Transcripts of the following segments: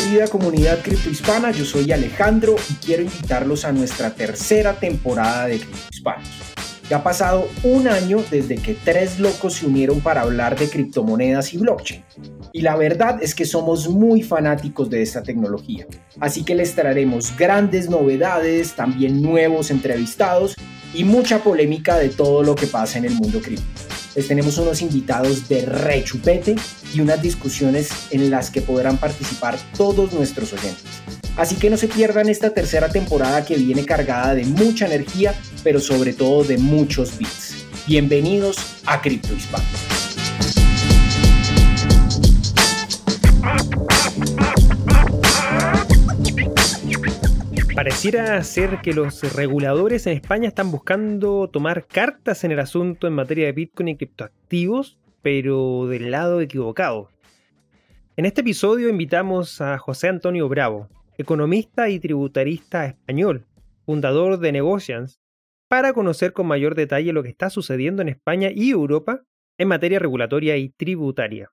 querida comunidad criptohispana, yo soy Alejandro y quiero invitarlos a nuestra tercera temporada de Criptohispanos. Ya ha pasado un año desde que tres locos se unieron para hablar de criptomonedas y blockchain. Y la verdad es que somos muy fanáticos de esta tecnología. Así que les traeremos grandes novedades, también nuevos entrevistados y mucha polémica de todo lo que pasa en el mundo cripto. Les tenemos unos invitados de rechupete y unas discusiones en las que podrán participar todos nuestros oyentes. Así que no se pierdan esta tercera temporada que viene cargada de mucha energía, pero sobre todo de muchos bits. Bienvenidos a Cripto Hispano. Pareciera ser que los reguladores en España están buscando tomar cartas en el asunto en materia de Bitcoin y criptoactivos, pero del lado equivocado. En este episodio invitamos a José Antonio Bravo, economista y tributarista español, fundador de Negocians, para conocer con mayor detalle lo que está sucediendo en España y Europa en materia regulatoria y tributaria.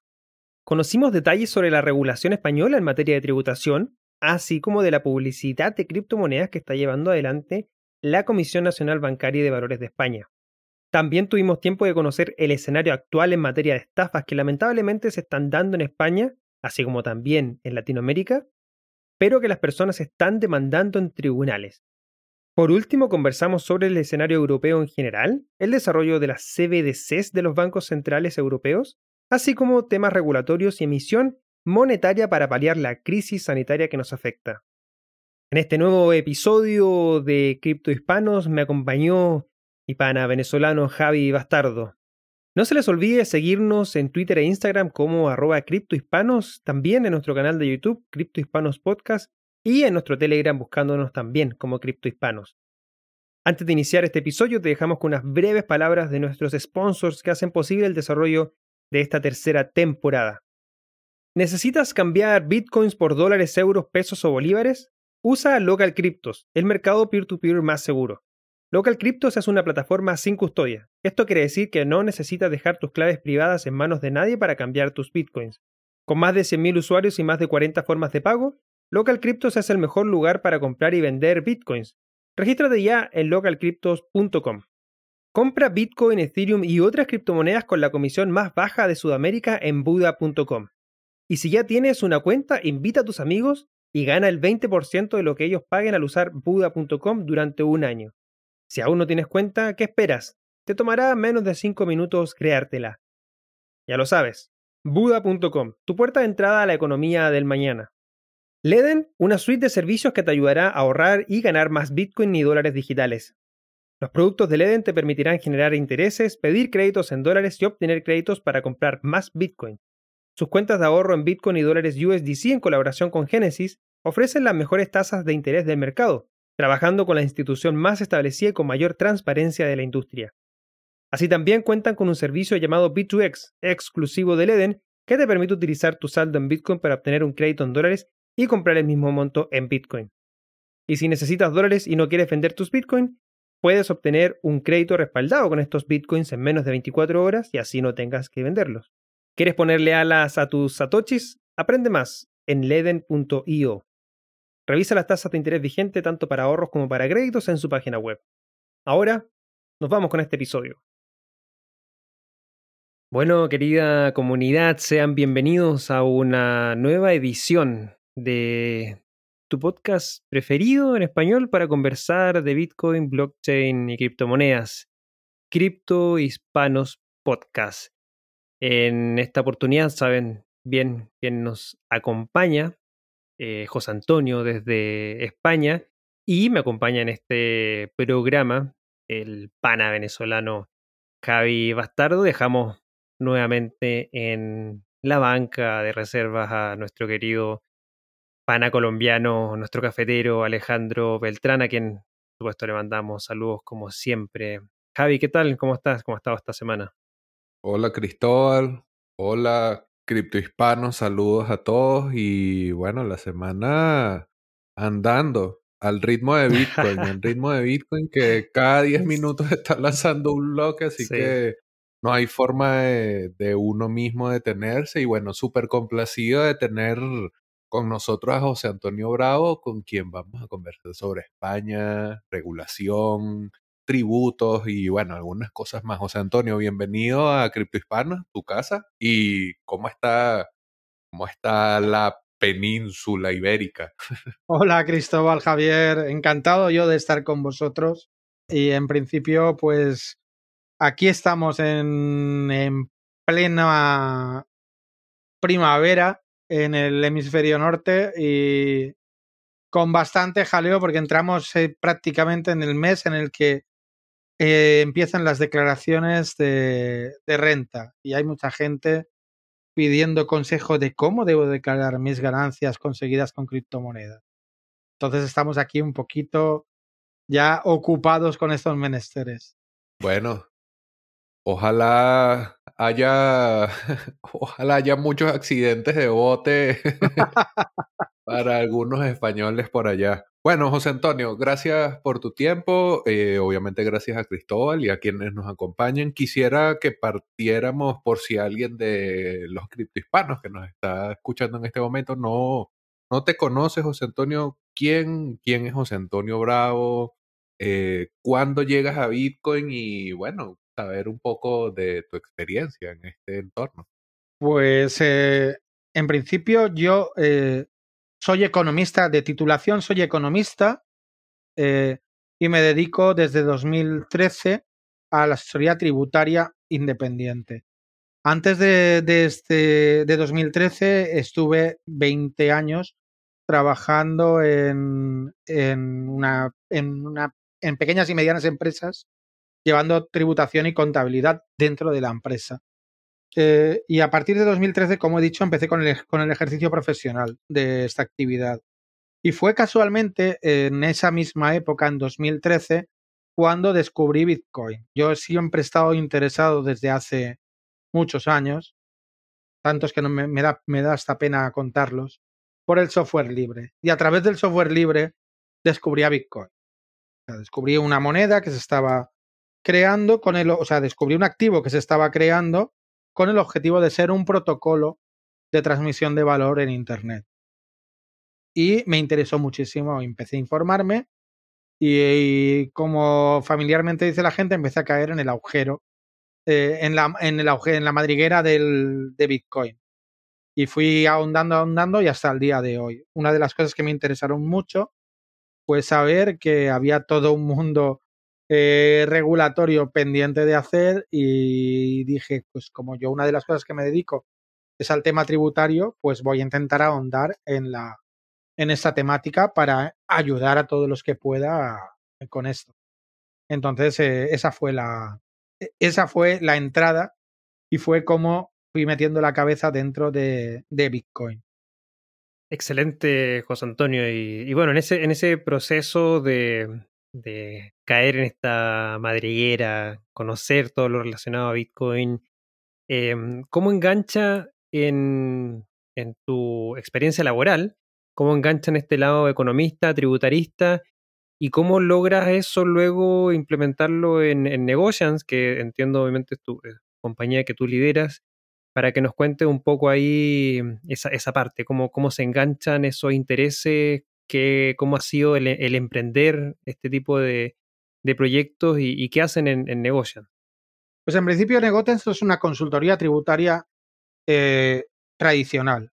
Conocimos detalles sobre la regulación española en materia de tributación, así como de la publicidad de criptomonedas que está llevando adelante la Comisión Nacional Bancaria de Valores de España. También tuvimos tiempo de conocer el escenario actual en materia de estafas que lamentablemente se están dando en España, así como también en Latinoamérica, pero que las personas están demandando en tribunales. Por último, conversamos sobre el escenario europeo en general, el desarrollo de las CBDCs de los bancos centrales europeos, así como temas regulatorios y emisión monetaria para paliar la crisis sanitaria que nos afecta. En este nuevo episodio de Cripto Hispanos me acompañó mi pana venezolano Javi Bastardo. No se les olvide seguirnos en Twitter e Instagram como arroba criptohispanos, también en nuestro canal de YouTube, Cripto Hispanos Podcast, y en nuestro Telegram buscándonos también como Cripto Hispanos. Antes de iniciar este episodio, te dejamos con unas breves palabras de nuestros sponsors que hacen posible el desarrollo de esta tercera temporada. ¿Necesitas cambiar bitcoins por dólares, euros, pesos o bolívares? Usa Local Cryptos, el mercado peer-to-peer más seguro. Local Cryptos es una plataforma sin custodia. Esto quiere decir que no necesitas dejar tus claves privadas en manos de nadie para cambiar tus bitcoins. Con más de 100.000 usuarios y más de 40 formas de pago, Local Cryptos es el mejor lugar para comprar y vender bitcoins. Regístrate ya en localcryptos.com. Compra Bitcoin, Ethereum y otras criptomonedas con la comisión más baja de Sudamérica en Buda.com. Y si ya tienes una cuenta, invita a tus amigos y gana el 20% de lo que ellos paguen al usar Buda.com durante un año. Si aún no tienes cuenta, ¿qué esperas? Te tomará menos de 5 minutos creártela. Ya lo sabes, Buda.com, tu puerta de entrada a la economía del mañana. Leden, una suite de servicios que te ayudará a ahorrar y ganar más Bitcoin y dólares digitales. Los productos de Leden te permitirán generar intereses, pedir créditos en dólares y obtener créditos para comprar más Bitcoin. Sus cuentas de ahorro en Bitcoin y dólares USDC en colaboración con Genesis ofrecen las mejores tasas de interés del mercado, trabajando con la institución más establecida y con mayor transparencia de la industria. Así también cuentan con un servicio llamado B2X, exclusivo de Eden, que te permite utilizar tu saldo en Bitcoin para obtener un crédito en dólares y comprar el mismo monto en Bitcoin. Y si necesitas dólares y no quieres vender tus Bitcoin, puedes obtener un crédito respaldado con estos Bitcoins en menos de 24 horas y así no tengas que venderlos. ¿Quieres ponerle alas a tus satoshis? Aprende más en leden.io. Revisa las tasas de interés vigente tanto para ahorros como para créditos en su página web. Ahora, nos vamos con este episodio. Bueno, querida comunidad, sean bienvenidos a una nueva edición de tu podcast preferido en español para conversar de Bitcoin, blockchain y criptomonedas. Cripto Hispanos Podcast. En esta oportunidad saben bien quién nos acompaña, eh, José Antonio desde España, y me acompaña en este programa el pana venezolano Javi Bastardo. Dejamos nuevamente en la banca de reservas a nuestro querido pana colombiano, nuestro cafetero Alejandro Beltrán, a quien, por supuesto, le mandamos saludos como siempre. Javi, ¿qué tal? ¿Cómo estás? ¿Cómo has estado esta semana? Hola Cristóbal, hola criptohispanos, saludos a todos y bueno, la semana andando al ritmo de Bitcoin, al ritmo de Bitcoin que cada 10 minutos está lanzando un bloque, así que no hay forma de, uno mismo detenerse y bueno, súper complacido de tener con nosotros a José Antonio Bravo, con quien vamos a conversar sobre España, regulación, tributos y bueno, algunas cosas más. José Antonio, bienvenido a Cripto Hispana, tu casa. ¿Y cómo está, cómo está la península ibérica? Hola Cristóbal Javier, encantado yo de estar con vosotros. Y en principio, pues aquí estamos en, en plena primavera en el hemisferio norte y con bastante jaleo porque entramos eh, prácticamente en el mes en el que eh, empiezan las declaraciones de, de, renta y hay mucha gente pidiendo consejo de cómo debo declarar mis ganancias conseguidas con criptomonedas. Entonces estamos aquí un poquito ya ocupados con estos menesteres. Bueno, ojalá haya, ojalá haya muchos accidentes de bote para algunos españoles por allá. Bueno, José Antonio, gracias por tu tiempo. Eh, obviamente gracias a Cristóbal y a quienes nos acompañan. Quisiera que partiéramos por si alguien de los criptohispanos que nos está escuchando en este momento no, no te conoce, José Antonio. ¿Quién, quién es José Antonio Bravo? Eh, ¿Cuándo llegas a Bitcoin? Y bueno, saber un poco de tu experiencia en este entorno. Pues eh, en principio yo eh, soy economista de titulación, soy economista eh, y me dedico desde 2013 a la asesoría tributaria independiente. Antes de, de, este, de 2013 estuve 20 años trabajando en, en, una, en, una, en pequeñas y medianas empresas llevando tributación y contabilidad dentro de la empresa. Eh, y a partir de 2013, como he dicho, empecé con el, ejercicio profesional de esta actividad. Y fue casualmente en esa misma época, en 2013, cuando descubrí Bitcoin. Yo siempre he estado interesado desde hace muchos años, tantos que no me, da, me hasta pena contarlos, por el software libre. Y a través del software libre descubrí a Bitcoin. Descubrí una moneda que se estaba creando con el, o sea, descubrí un activo que se estaba creando con el objetivo de ser un protocolo de transmisión de valor en Internet. Y me interesó muchísimo, empecé a informarme y, como familiarmente dice la gente, empecé a caer en el agujero, eh, en, la, en, el agujero, en la madriguera del, de Bitcoin. Y fui ahondando, ahondando y hasta el día de hoy. Una de las cosas que me interesaron mucho fue saber que había todo un mundo eh, regulatorio pendiente de hacer y dije, pues como yo una de las cosas que me dedico es al tema tributario, pues voy a intentar ahondar en la en esta temática para ayudar a todos los que pueda con esto. Entonces, eh, esa fue la e, esa fue la entrada y fue como fui metiendo la cabeza dentro de, de Bitcoin. Excelente, José Antonio. Y, y, bueno, en ese, en ese proceso de, de caer en esta madriguera, conocer todo lo relacionado a Bitcoin. Eh, ¿Cómo engancha en, en, tu experiencia laboral? ¿Cómo engancha en este lado economista, tributarista? ¿Y cómo logras eso luego implementarlo en, en Negocians, que entiendo obviamente es tu eh, compañía que tú lideras, para que nos cuentes un poco ahí esa, esa parte, cómo, cómo se enganchan esos intereses que, cómo ha sido el emprender este tipo de, de proyectos y, qué hacen en, en. Pues en principio Negotian es una consultoría tributaria eh, tradicional,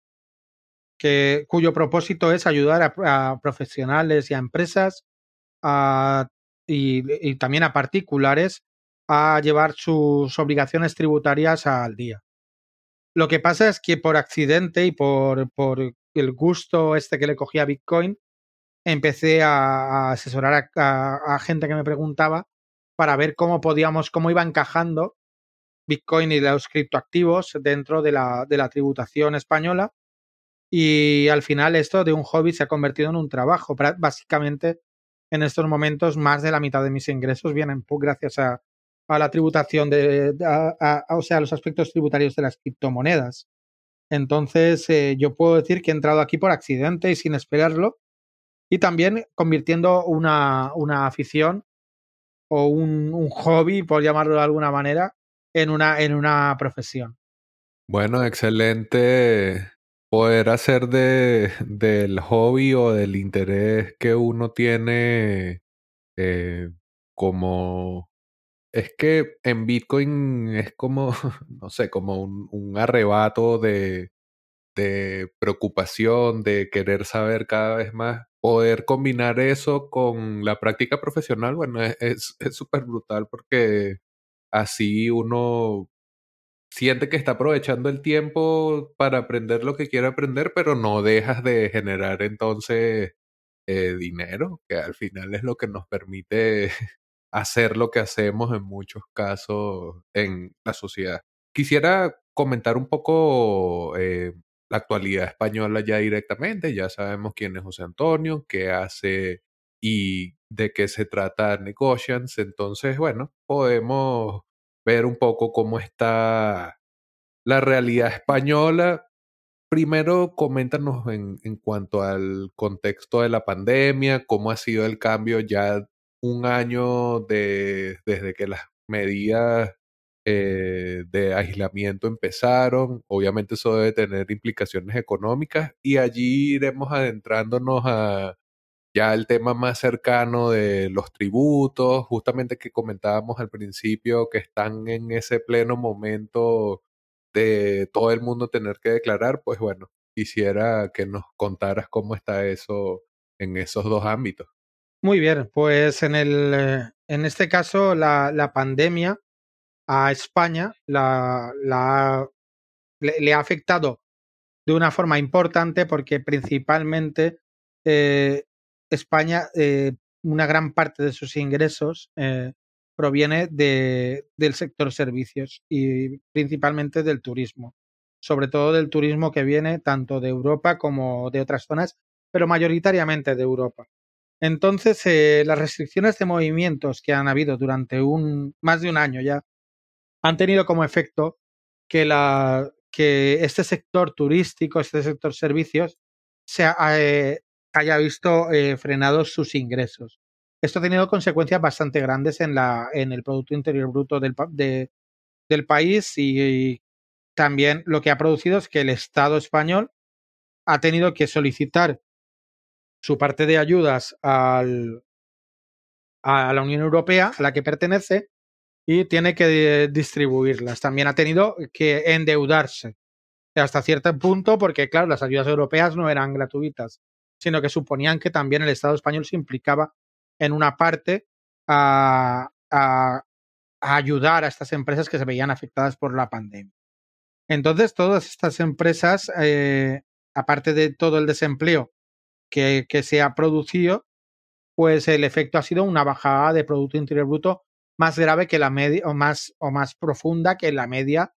que, cuyo propósito es ayudar a, profesionales y a empresas y, y, también a particulares a llevar sus obligaciones tributarias al día. Lo que pasa es que por accidente y por, por el gusto este que le cogía Bitcoin, empecé a, a asesorar a, a, a, gente que me preguntaba para ver cómo podíamos, cómo iba encajando Bitcoin y los criptoactivos dentro de la, de la tributación española. Y al final esto de un hobby se ha convertido en un trabajo. Básicamente, en estos momentos, más de la mitad de mis ingresos vienen gracias a, a la tributación de, a, a, o sea, los aspectos tributarios de las criptomonedas. Entonces, eh, yo puedo decir que he entrado aquí por accidente y sin esperarlo, y también convirtiendo una, una afición o un, un, hobby, por llamarlo de alguna manera, en una, en una profesión. Bueno, excelente, poder hacer de, del hobby o del interés que uno tiene eh, como... Es que en Bitcoin es como, no sé, como un, un arrebato de, de preocupación, de querer saber cada vez más, poder combinar eso con la práctica profesional, bueno, es súper brutal porque así uno siente que está aprovechando el tiempo para aprender lo que quiere aprender, pero no dejas de generar entonces eh, dinero, que al final es lo que nos permite hacer lo que hacemos en muchos casos en la sociedad. Quisiera comentar un poco eh, la actualidad española ya directamente. Ya sabemos quién es José Antonio, qué hace y de qué se trata Negocians. Entonces, bueno, podemos ver un poco cómo está la realidad española. Primero, coméntanos en, en cuanto al contexto de la pandemia, cómo ha sido el cambio ya un año de, desde que las medidas eh, de aislamiento empezaron. Obviamente eso debe tener implicaciones económicas y allí iremos adentrándonos a ya el tema más cercano de los tributos, justamente que comentábamos al principio que están en ese pleno momento de todo el mundo tener que declarar, pues bueno, quisiera que nos contaras cómo está eso en esos dos ámbitos. Muy bien, pues en, el, eh, en este caso la, la pandemia a España le, ha afectado de una forma importante porque principalmente eh, España, eh, una gran parte de sus ingresos eh, proviene de, del sector servicios y principalmente del turismo, sobre todo del turismo que viene tanto de Europa como de otras zonas, pero mayoritariamente de Europa. Entonces, las restricciones de movimientos que han habido durante un, más de un año ya han tenido como efecto que, la, que este sector turístico, este sector servicios, se eh, haya visto eh, frenados sus ingresos. Esto ha tenido consecuencias bastante grandes en, la, en el Producto Interior Bruto del, del país y, también lo que ha producido es que el Estado español ha tenido que solicitar su parte de ayudas al, a la Unión Europea, a la que pertenece, y tiene que distribuirlas. También ha tenido que endeudarse hasta cierto punto porque, claro, las ayudas europeas no eran gratuitas, sino que suponían que también el Estado español se implicaba en una parte a, ayudar a estas empresas que se veían afectadas por la pandemia. Entonces, todas estas empresas, eh, aparte de todo el desempleo que, que se ha producido, pues el efecto ha sido una bajada de Producto Interior Bruto más grave que la media o más, o más profunda que la media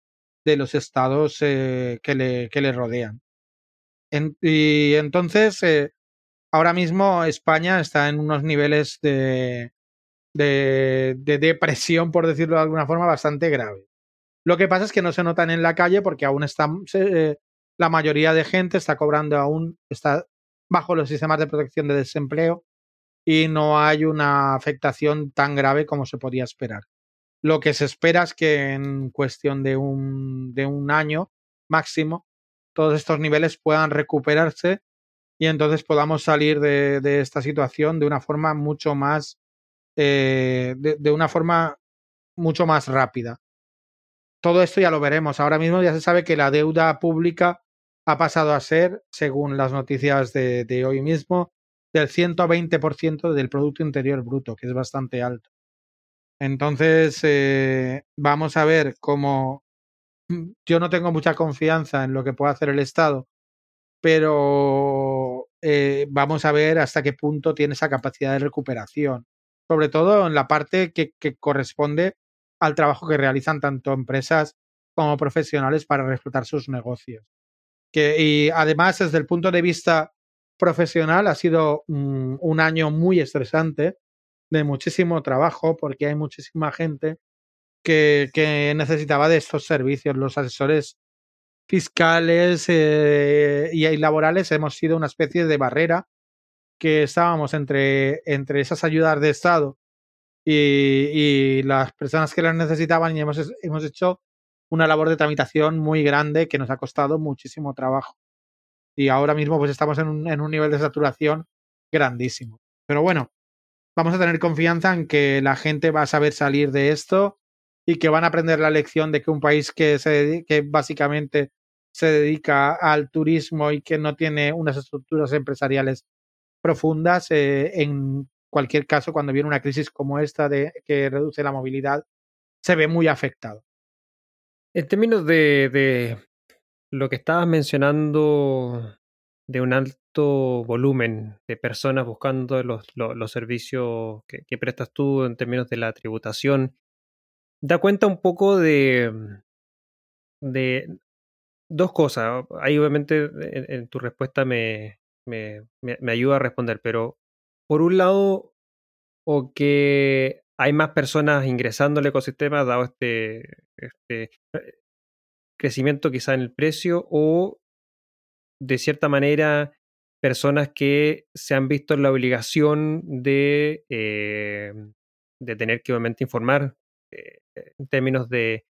de los estados eh, que, le, que, le, rodean. y entonces, eh, ahora mismo España está en unos niveles de, de, de, depresión, por decirlo de alguna forma, bastante grave. Lo que pasa es que no se notan en la calle porque aún está, eh, la mayoría de gente está cobrando aún, está bajo los sistemas de protección de desempleo y no hay una afectación tan grave como se podía esperar. Lo que se espera es que en cuestión de un, de un año máximo todos estos niveles puedan recuperarse y entonces podamos salir de, de esta situación de una forma mucho más eh, de, de, una forma mucho más rápida. Todo esto ya lo veremos. Ahora mismo ya se sabe que la deuda pública ha pasado a ser, según las noticias de, de hoy mismo, del 120% del Producto Interior Bruto, que es bastante alto. Entonces, eh, vamos a ver cómo... Mm, yo no tengo mucha confianza en lo que pueda hacer el Estado, pero eh, vamos a ver hasta qué punto tiene esa capacidad de recuperación, sobre todo en la parte que, que corresponde al trabajo que realizan tanto empresas como profesionales para reflotar sus negocios. Que, y además, desde el punto de vista profesional ha sido un, un año muy estresante, de muchísimo trabajo, porque hay muchísima gente que, que necesitaba de estos servicios. Los asesores fiscales eh, y, y laborales hemos sido una especie de barrera que estábamos entre, entre esas ayudas de Estado y, y, las personas que las necesitaban y hemos, hemos hecho una labor de tramitación muy grande que nos ha costado muchísimo trabajo. Y ahora mismo pues estamos en un, en un nivel de saturación grandísimo. Pero bueno, vamos a tener confianza en que la gente va a saber salir de esto y que van a aprender la lección de que un país que, se, que básicamente se dedica al turismo y que no tiene unas estructuras empresariales profundas, eh, en cualquier caso, cuando viene una crisis como esta de que reduce la movilidad, se ve muy afectado. En términos de, de lo que estabas mencionando de un alto volumen de personas buscando los, los, servicios que, prestas tú en términos de la tributación, da cuenta un poco de, de dos cosas. Ahí obviamente en, tu respuesta me, me, me, ayuda a responder, pero por un lado, o que hay más personas ingresando al ecosistema dado este, este eh, crecimiento quizá en el precio, o de cierta manera personas que se han visto en la obligación de, eh, de tener que obviamente informar eh, en términos de,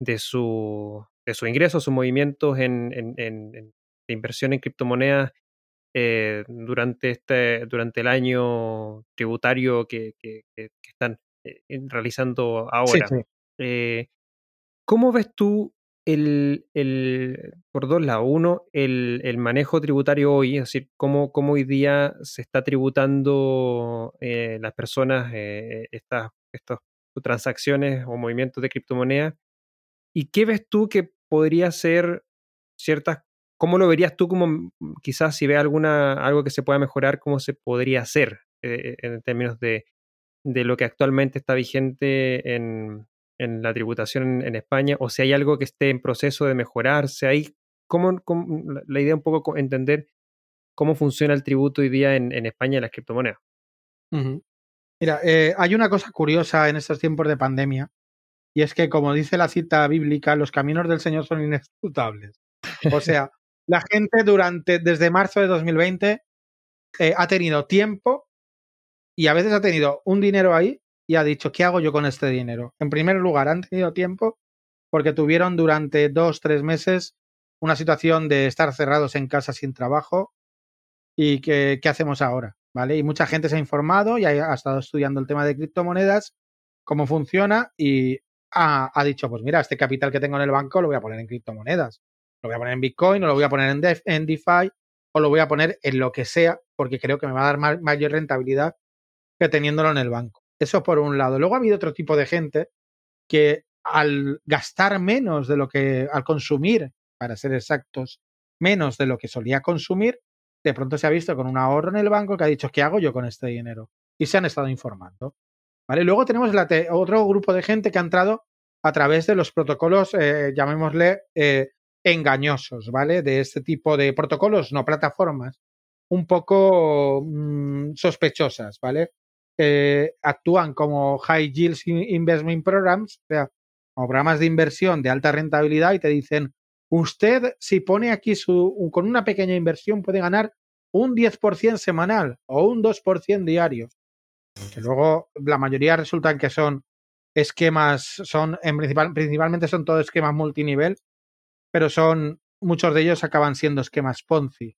de, su, de sus ingresos, sus movimientos en, en, en, de inversión en criptomonedas eh, durante, este, durante el año tributario que, que, que están realizando ahora. ¿Cómo ves tú el, el, por dos lados. Uno, el, el, manejo tributario hoy, es decir, cómo, cómo hoy día se está tributando eh, las personas eh, estas, estas transacciones o movimientos de criptomonedas. ¿Y qué ves tú que podría ser ciertas, cómo lo verías tú como mm, quizás si ve alguna, algo que se pueda mejorar, cómo se podría hacer eh, en términos de, de lo que actualmente está vigente en, en la tributación en, España o si hay algo que esté en proceso de mejorarse. Hay, ¿cómo, la idea un poco entender cómo funciona el tributo hoy día en, en España y las criptomonedas. Mira, eh, hay una cosa curiosa en estos tiempos de pandemia y es que, como dice la cita bíblica, los caminos del Señor son inescrutables. O sea, la gente durante, desde marzo de 2020 eh, ha tenido tiempo y a veces ha tenido un dinero ahí y ha dicho, ¿qué hago yo con este dinero? En primer lugar, han tenido tiempo porque tuvieron durante dos, tres meses una situación de estar cerrados en casa sin trabajo y que, qué hacemos ahora, ¿vale? Y mucha gente se ha informado y ha, estado estudiando el tema de criptomonedas, cómo funciona y ha, dicho, pues mira, este capital que tengo en el banco lo voy a poner en criptomonedas, lo voy a poner en Bitcoin o lo voy a poner en, en DeFi o lo voy a poner en lo que sea porque creo que me va a dar mayor rentabilidad que teniéndolo en el banco. Eso por un lado. Luego ha habido otro tipo de gente que al gastar menos de lo que, al consumir, para ser exactos, menos de lo que solía consumir, de pronto se ha visto con un ahorro en el banco que ha dicho, ¿qué hago yo con este dinero? Y se han estado informando. ¿Vale? Luego tenemos otro grupo de gente que ha entrado a través de los protocolos, eh, llamémosle, eh, engañosos, ¿vale? De este tipo de protocolos, no plataformas, un poco mmm, sospechosas, ¿vale? Eh, actúan como High Yield Investment Programs, o sea, como programas de inversión de alta rentabilidad y te dicen, usted si pone aquí su, con una pequeña inversión puede ganar un 10% semanal o un 2% diario. Que luego la mayoría resultan que son esquemas, son en principal, principalmente son todos esquemas multinivel, pero son muchos de ellos acaban siendo esquemas Ponzi.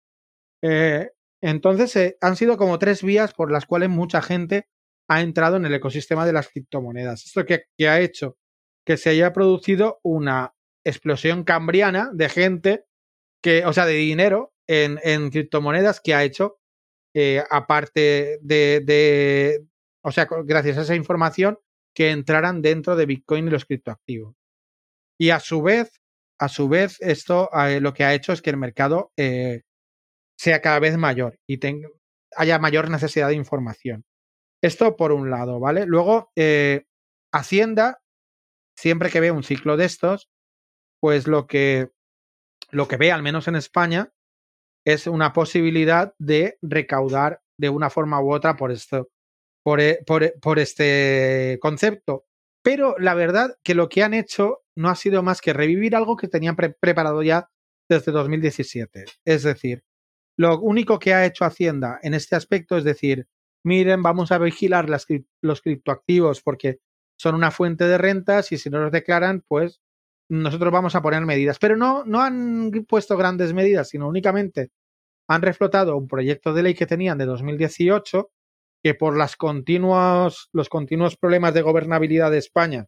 Eh, entonces, eh, han sido como tres vías por las cuales mucha gente ha entrado en el ecosistema de las criptomonedas. Esto que, ha hecho que se haya producido una explosión cambriana de gente que, o sea, de dinero en, criptomonedas que ha hecho, eh, aparte de, de, o sea, gracias a esa información, que entraran dentro de Bitcoin y los criptoactivos. Y a su vez, a su vez, esto eh, lo que ha hecho es que el mercado sea cada vez mayor y haya mayor necesidad de información. Esto por un lado, ¿vale? Luego, eh, Hacienda, siempre que ve un ciclo de estos, pues lo que, lo que ve, al menos en España, es una posibilidad de recaudar de una forma u otra por esto, por, e, e, por este concepto. Pero la verdad que lo que han hecho no ha sido más que revivir algo que tenían preparado ya desde 2017. Es decir, lo único que ha hecho Hacienda en este aspecto es decir, miren, vamos a vigilar los criptoactivos porque son una fuente de rentas y si no los declaran, pues nosotros vamos a poner medidas. Pero no, no han puesto grandes medidas, sino únicamente han reflotado un proyecto de ley que tenían de 2018 que por las continuos, los continuos problemas de gobernabilidad de España,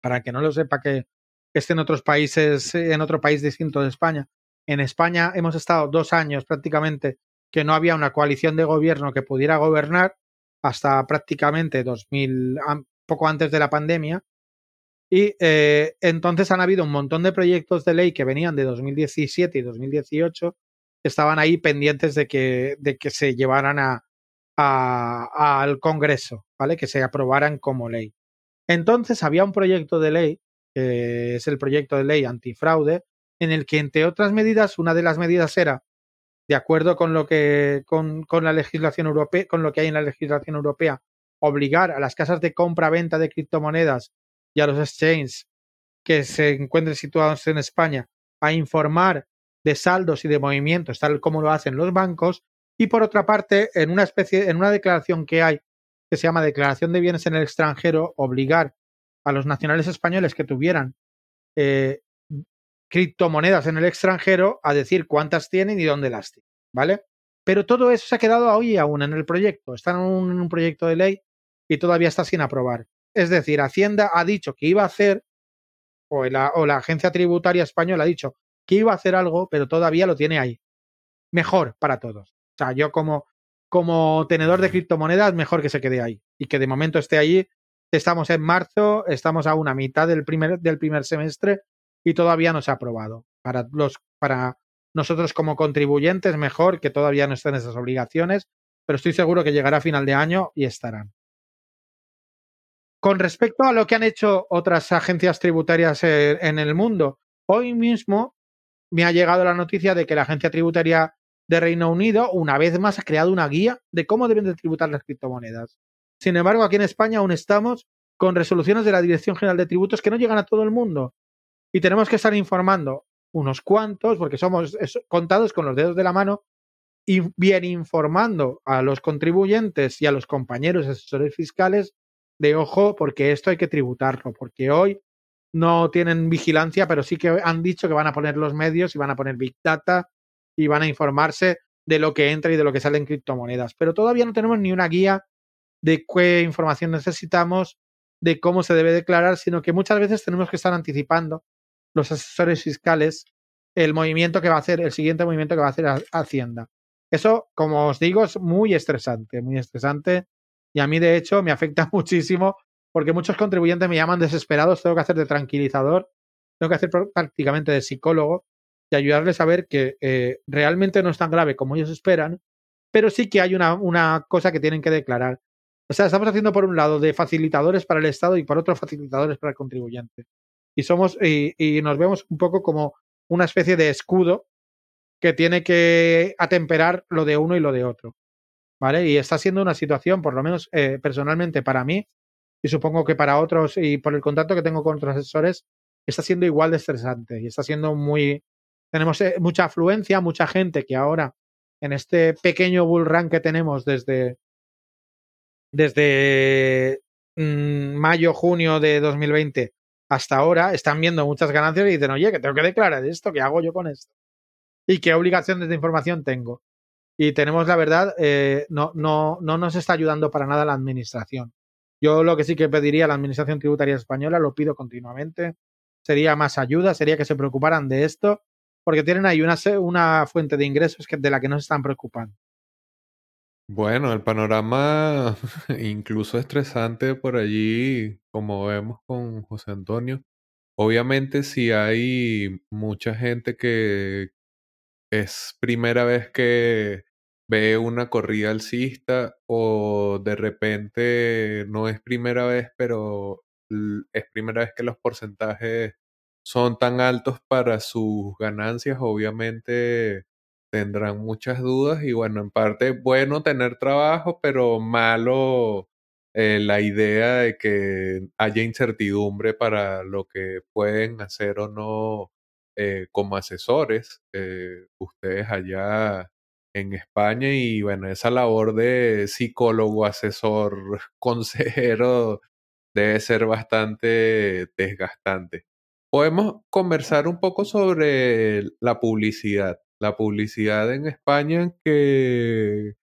para que no lo sepa que esté en otros países, en otro país distinto de España, en España hemos estado dos años prácticamente que no había una coalición de gobierno que pudiera gobernar hasta prácticamente 2000, poco antes de la pandemia. Y eh, entonces han habido un montón de proyectos de ley que venían de 2017 y 2018 que estaban ahí pendientes de que, de que se llevaran a, al Congreso, ¿vale? Que se aprobaran como ley. Entonces había un proyecto de ley, que es el proyecto de ley antifraude, en el que, entre otras medidas, una de las medidas era de acuerdo con lo que con, con, la legislación europea, con lo que hay en la legislación europea, obligar a las casas de compra-venta de criptomonedas y a los exchanges que se encuentren situados en España a informar de saldos y de movimientos, tal como lo hacen los bancos, y por otra parte, en una especie, en una declaración que hay, que se llama Declaración de Bienes en el extranjero, obligar a los nacionales españoles que tuvieran eh, criptomonedas en el extranjero a decir cuántas tienen y dónde las tienen, ¿vale? Pero todo eso se ha quedado hoy aún en el proyecto. Está en un, proyecto de ley y todavía está sin aprobar. Es decir, Hacienda ha dicho que iba a hacer, o la, o la agencia tributaria española ha dicho que iba a hacer algo, pero todavía lo tiene ahí. Mejor para todos. O sea, yo como, como tenedor de criptomonedas, mejor que se quede ahí y que de momento esté allí. Estamos en marzo, estamos a una mitad del primer, del primer semestre y todavía no se ha aprobado. Para, los, para nosotros como contribuyentes, mejor que todavía no estén esas obligaciones, pero estoy seguro que llegará a final de año y estarán. Con respecto a lo que han hecho otras agencias tributarias en el mundo, hoy mismo me ha llegado la noticia de que la agencia tributaria de Reino Unido, una vez más, ha creado una guía de cómo deben de tributar las criptomonedas. Sin embargo, aquí en España aún estamos con resoluciones de la Dirección General de Tributos que no llegan a todo el mundo y tenemos que estar informando unos cuantos, porque somos contados con los dedos de la mano, y bien informando a los contribuyentes y a los compañeros asesores fiscales de ojo, porque esto hay que tributarlo, porque hoy no tienen vigilancia, pero sí que han dicho que van a poner los medios y van a poner Big Data y van a informarse de lo que entra y de lo que sale en criptomonedas. Pero todavía no tenemos ni una guía de qué información necesitamos, de cómo se debe declarar, sino que muchas veces tenemos que estar anticipando los asesores fiscales el movimiento que va a hacer, el siguiente movimiento que va a hacer Hacienda. Eso, como os digo, es muy estresante, muy estresante. Y a mí, de hecho, me afecta muchísimo porque muchos contribuyentes me llaman desesperados, tengo que hacer de tranquilizador, tengo que hacer prácticamente de psicólogo y ayudarles a ver que eh, realmente no es tan grave como ellos esperan, pero sí que hay una, una cosa que tienen que declarar. O sea, estamos haciendo por un lado de facilitadores para el Estado y por otro facilitadores para el contribuyente y somos y, nos vemos un poco como una especie de escudo que tiene que atemperar lo de uno y lo de otro. ¿Vale? Y está siendo una situación, por lo menos eh, personalmente para mí, y supongo que para otros, y por el contacto que tengo con otros asesores, está siendo igual de estresante y está siendo muy. Tenemos eh, mucha afluencia, mucha gente que ahora, en este pequeño bull run que tenemos desde, desde mm, mayo, junio de 2020 hasta ahora están viendo muchas ganancias y dicen, oye, que tengo que declarar esto, ¿qué hago yo con esto? ¿Y qué obligaciones de información tengo? Y tenemos la verdad, eh, no, no, no nos está ayudando para nada la administración. Yo lo que sí que pediría a la Administración Tributaria Española, lo pido continuamente, sería más ayuda, sería que se preocuparan de esto, porque tienen ahí una, una fuente de ingresos que, de la que no se están preocupando. Bueno, el panorama incluso estresante por allí, como vemos con José Antonio. Obviamente si hay mucha gente que es primera vez que ve una corrida alcista o de repente no es primera vez, pero es primera vez que los porcentajes son tan altos para sus ganancias, obviamente tendrán muchas dudas y bueno, en parte bueno tener trabajo, pero malo eh, la idea de que haya incertidumbre para lo que pueden hacer o no eh, como asesores eh, ustedes allá en España y bueno, esa labor de psicólogo, asesor, consejero debe ser bastante desgastante. Podemos conversar un poco sobre la publicidad la publicidad en España que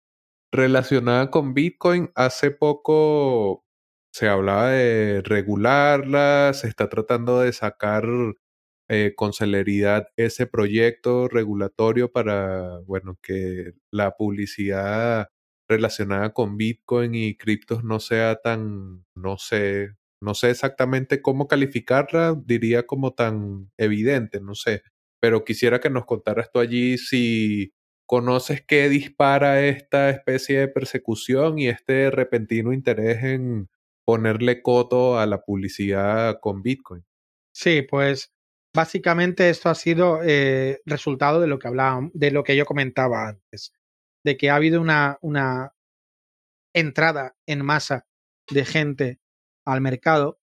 relacionada con Bitcoin hace poco se hablaba de regularla, se está tratando de sacar eh, con celeridad ese proyecto regulatorio para, bueno, que la publicidad relacionada con Bitcoin y criptos no sea tan, no sé, no sé exactamente cómo calificarla, diría como tan evidente, no sé, pero quisiera que nos contaras tú allí si conoces qué dispara esta especie de persecución y este repentino interés en ponerle coto a la publicidad con Bitcoin. Sí, pues básicamente esto ha sido eh, resultado de lo que hablábamos, de lo que yo comentaba antes, de que ha habido una, una entrada en masa de gente al mercado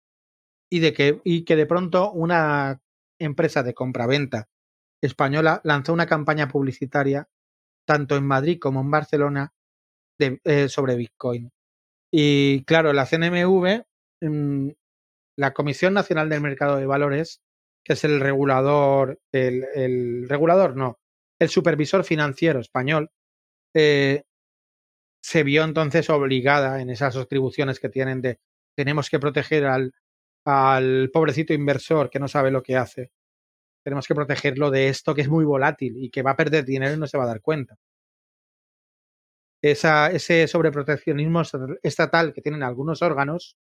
y de que, y que de pronto una empresa de compraventa española lanzó una campaña publicitaria tanto en Madrid como en Barcelona eh, sobre Bitcoin. Y claro, la CNMV, mm, la Comisión Nacional del Mercado de Valores, que es el regulador, el, regulador no, el supervisor financiero español, eh, se vio entonces obligada en esas atribuciones que tienen de tenemos que proteger al, al pobrecito inversor que no sabe lo que hace. Tenemos que protegerlo de esto que es muy volátil y que va a perder dinero y no se va a dar cuenta esa, ese sobreproteccionismo estatal que tienen algunos órganos,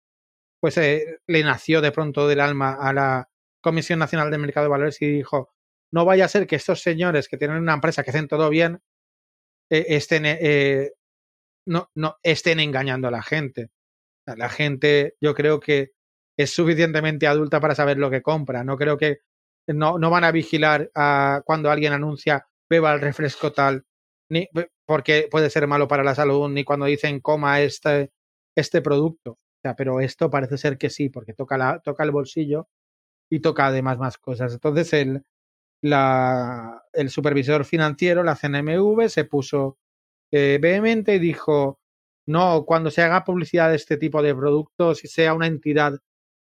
pues eh, le nació de pronto del alma a la Comisión Nacional del Mercado de Valores y dijo, no vaya a ser que estos señores que tienen una empresa que hacen todo bien, eh, estén, eh, no, no, estén engañando a la gente. La gente, yo creo que es suficientemente adulta para saber lo que compra. No creo que no, no van a vigilar a cuando alguien anuncia beba el refresco tal ni porque puede ser malo para la salud, ni cuando dicen coma este, este producto. Pero esto parece ser que sí, porque toca, la, toca el bolsillo y toca además más cosas. Entonces el, el supervisor financiero, la CNMV, se puso eh, vehemente y dijo, no, cuando se haga publicidad de este tipo de productos, y sea una entidad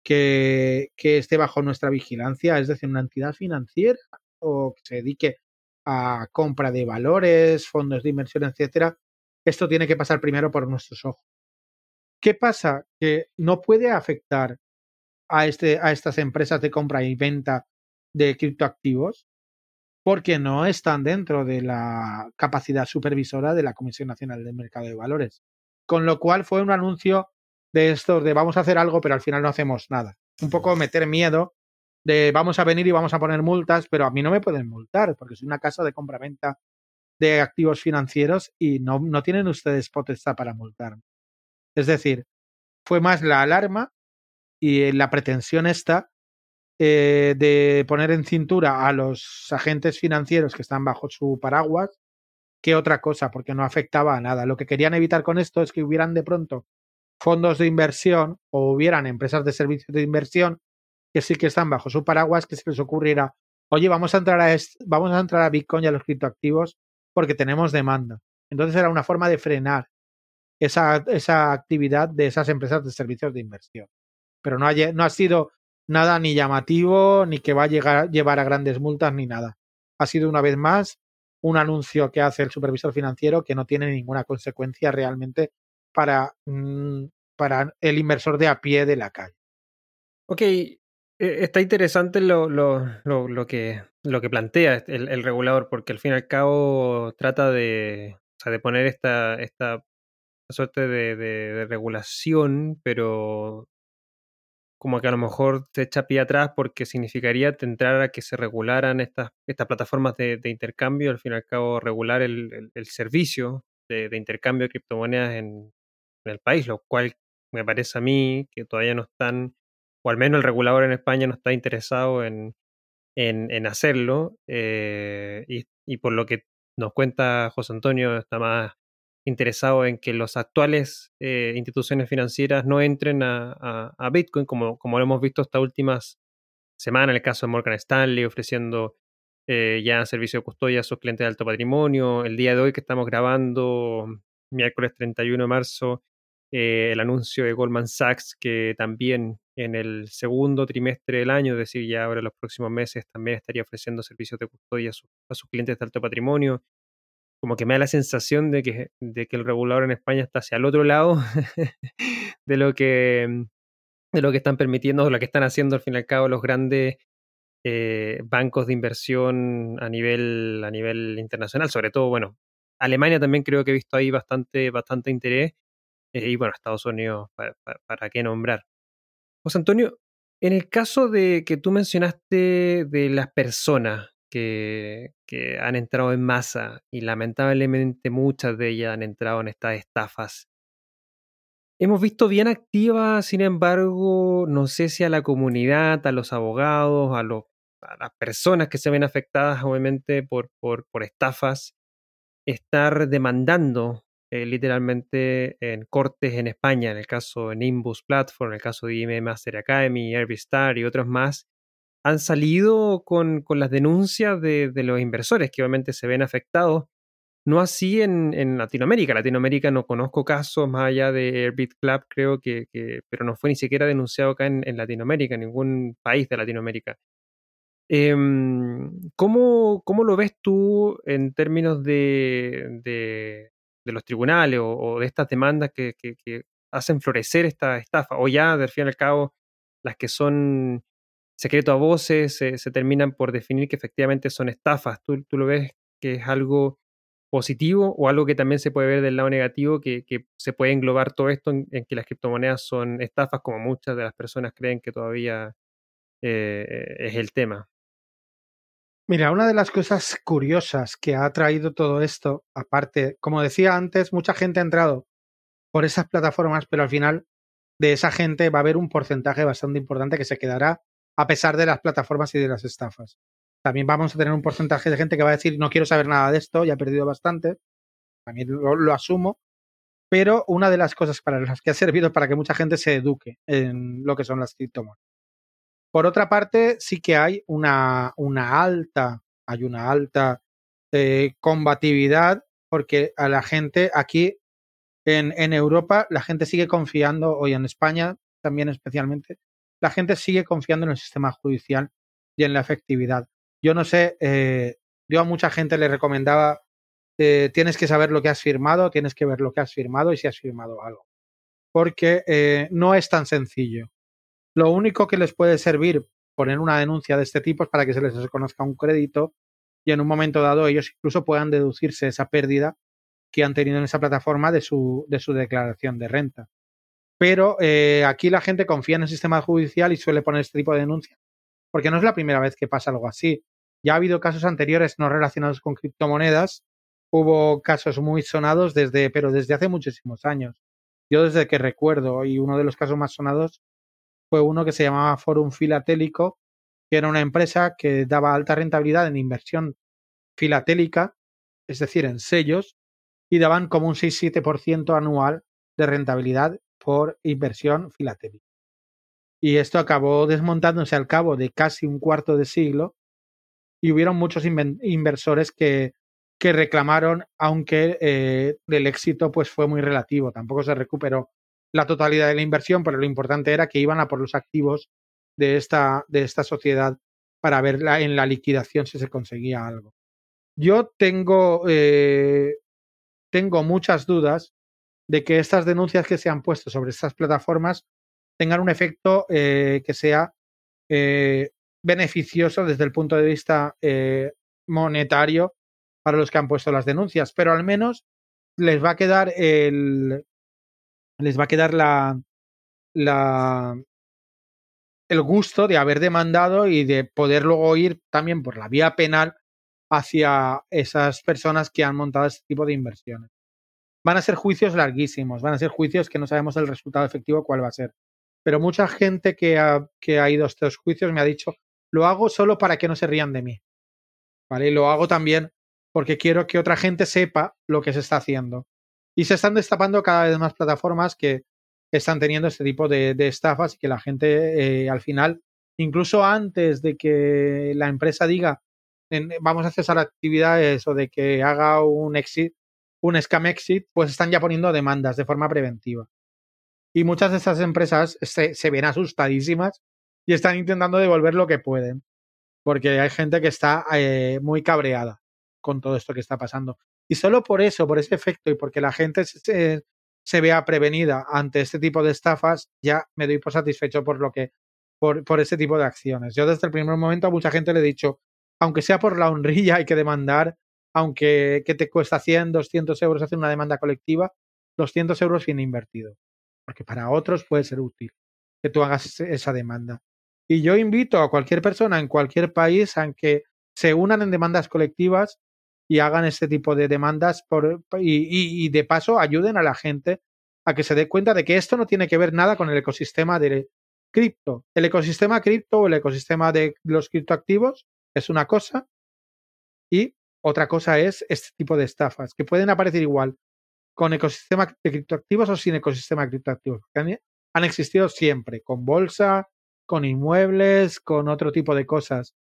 que, esté bajo nuestra vigilancia, es decir, una entidad financiera o que se dedique a compra de valores, fondos de inversión, etcétera, esto tiene que pasar primero por nuestros ojos. ¿Qué pasa? Que no puede afectar a, este, a estas empresas de compra y venta de criptoactivos porque no están dentro de la capacidad supervisora de la Comisión Nacional del Mercado de Valores. Con lo cual fue un anuncio de estos de vamos a hacer algo, pero al final no hacemos nada. Un poco meter miedo de vamos a venir y vamos a poner multas, pero a mí no me pueden multar porque soy una casa de compra-venta de activos financieros y no, no tienen ustedes potestad para multarme. Es decir, fue más la alarma y la pretensión esta eh, de poner en cintura a los agentes financieros que están bajo su paraguas que otra cosa, porque no afectaba a nada. Lo que querían evitar con esto es que hubieran de pronto fondos de inversión o hubieran empresas de servicios de inversión que sí que están bajo su paraguas, que se les ocurriera, oye, vamos a entrar a, vamos a, entrar a Bitcoin y a los criptoactivos porque tenemos demanda. Entonces era una forma de frenar esa, esa actividad de esas empresas de servicios de inversión. Pero no ha, no ha sido nada ni llamativo, ni que va a llegar, llevar a grandes multas, ni nada. Ha sido una vez más un anuncio que hace el supervisor financiero que no tiene ninguna consecuencia realmente para, mm, para el inversor de a pie de la calle. Ok, eh, está interesante lo, lo, lo, que, lo que plantea el, regulador, porque al fin y al cabo trata de, de poner esta, esta suerte de, de, regulación, pero como que a lo mejor se echa pie atrás porque significaría entrar a que se regularan estas, estas plataformas de, intercambio, al fin y al cabo regular el, el, servicio de, intercambio de criptomonedas en el país, lo cual me parece a mí que todavía no están o al menos el regulador en España no está interesado en, en, hacerlo, eh, y, por lo que nos cuenta José Antonio, está más interesado en que las actuales eh, instituciones financieras no entren a, a, Bitcoin, como, como lo hemos visto estas últimas semanas, en el caso de Morgan Stanley, ofreciendo eh, ya servicio de custodia a sus clientes de alto patrimonio. El día de hoy que estamos grabando, miércoles 31 de marzo, el anuncio de Goldman Sachs que también en el segundo trimestre del año, es decir, ya ahora en los próximos meses también estaría ofreciendo servicios de custodia a, sus clientes de alto patrimonio. Como que me da la sensación de que, de que el regulador en España está hacia el otro lado de lo que de lo que están permitiendo, o lo que están haciendo al fin y al cabo los grandes eh, bancos de inversión a nivel, a nivel internacional, sobre todo, bueno, Alemania también creo que he visto ahí bastante, bastante interés, eh, y bueno, Estados Unidos, para, qué nombrar. José Antonio, en el caso de que tú mencionaste de las personas que, que han entrado en masa, y lamentablemente muchas de ellas han entrado en estas estafas, Hemos visto bien activa, sin embargo, no sé si a la comunidad, a los abogados, a, a las personas que se ven afectadas, obviamente, por, por, por estafas, estar demandando eh, literalmente en cortes en España, en el caso de Nimbus Platform, en el caso de IM Master Academy, Airbstar y otros más, han salido con, con las denuncias de, los inversores que obviamente se ven afectados no así en, Latinoamérica. Latinoamérica no conozco casos más allá de Airbit Club, creo que, pero no fue ni siquiera denunciado acá en, Latinoamérica, en ningún país de Latinoamérica. Em, ¿cómo, ¿cómo, lo ves tú en términos de, los tribunales o, de estas demandas que, hacen florecer esta estafa? O ya, al fin y al cabo, las que son secreto a voces se, se terminan por definir que efectivamente son estafas. ¿Tú, ¿Tú lo ves que es algo positivo o algo que también se puede ver del lado negativo, que, se puede englobar todo esto en, que las criptomonedas son estafas, como muchas de las personas creen que todavía eh, es el tema. Mira, una de las cosas curiosas que ha traído todo esto, aparte, como decía antes, mucha gente ha entrado por esas plataformas, pero al final de esa gente va a haber un porcentaje bastante importante que se quedará a pesar de las plataformas y de las estafas. También vamos a tener un porcentaje de gente que va a decir no quiero saber nada de esto, ya he perdido bastante. También lo, asumo. Pero una de las cosas para las que ha servido para que mucha gente se eduque en lo que son las criptomonedas. Por otra parte, sí que hay una, una alta, hay una alta eh, combatividad porque a la gente aquí en, en Europa, la gente sigue confiando, hoy en España también especialmente, la gente sigue confiando en el sistema judicial y en la efectividad. Yo no sé, eh, yo a mucha gente le recomendaba, eh, tienes que saber lo que has firmado, tienes que ver lo que has firmado y si has firmado algo. Porque no es tan sencillo. Lo único que les puede servir poner una denuncia de este tipo es para que se les reconozca un crédito y en un momento dado ellos incluso puedan deducirse esa pérdida que han tenido en esa plataforma de su, de su declaración de renta. Pero aquí la gente confía en el sistema judicial y suele poner este tipo de denuncias, porque no es la primera vez que pasa algo así. Ya ha habido casos anteriores no relacionados con criptomonedas. Hubo casos muy sonados desde, pero desde hace muchísimos años. Yo desde que recuerdo, y uno de los casos más sonados fue uno que se llamaba Forum Filatélico, que era una empresa que daba alta rentabilidad en inversión filatélica, es decir, en sellos, y daban como un 6-7% anual de rentabilidad por inversión filatélica. Y esto acabó desmontándose al cabo de casi un cuarto de siglo y hubieron muchos inversores que, reclamaron, aunque eh, el éxito pues fue muy relativo, tampoco se recuperó la totalidad de la inversión, pero lo importante era que iban a por los activos de esta, de esta sociedad para ver en la liquidación si se conseguía algo. Yo tengo, eh, tengo muchas dudas de que estas denuncias que se han puesto sobre estas plataformas tengan un efecto eh, que sea beneficioso desde el punto de vista eh, monetario para los que han puesto las denuncias, pero al menos les va a quedar el les va a quedar la, el gusto de haber demandado y de poder luego ir también por la vía penal hacia esas personas que han montado este tipo de inversiones. Van a ser juicios larguísimos, van a ser juicios que no sabemos el resultado efectivo cuál va a ser. Pero mucha gente que ha, que ha ido a estos juicios me ha dicho lo hago solo para que no se rían de mí. ¿Vale? Y lo hago también porque quiero que otra gente sepa lo que se está haciendo. Y se están destapando cada vez más plataformas que están teniendo este tipo de, estafas y que la gente eh, al final, incluso antes de que la empresa diga vamos a cesar actividades o de que haga un exit, un scam exit, pues están ya poniendo demandas de forma preventiva. Y muchas de esas empresas se, se ven asustadísimas y están intentando devolver lo que pueden. Porque hay gente que está eh, muy cabreada con todo esto que está pasando. Y solo por eso, por ese efecto y porque la gente se, vea prevenida ante este tipo de estafas, ya me doy por satisfecho por lo que, por, por este tipo de acciones. Yo desde el primer momento a mucha gente le he dicho, aunque sea por la honrilla hay que demandar, aunque que te cuesta 100, 200 euros hacer una demanda colectiva, los 100 euros bien invertidos. Porque para otros puede ser útil que tú hagas esa demanda. Y yo invito a cualquier persona en cualquier país a que se unan en demandas colectivas y hagan este tipo de demandas por, y, de paso ayuden a la gente a que se dé cuenta de que esto no tiene que ver nada con el ecosistema de cripto. El ecosistema cripto o el ecosistema de los criptoactivos es una cosa y otra cosa es este tipo de estafas que pueden aparecer igual con ecosistema de criptoactivos o sin ecosistema de criptoactivos. Han existido siempre, con bolsa, con inmuebles, con otro tipo de cosas.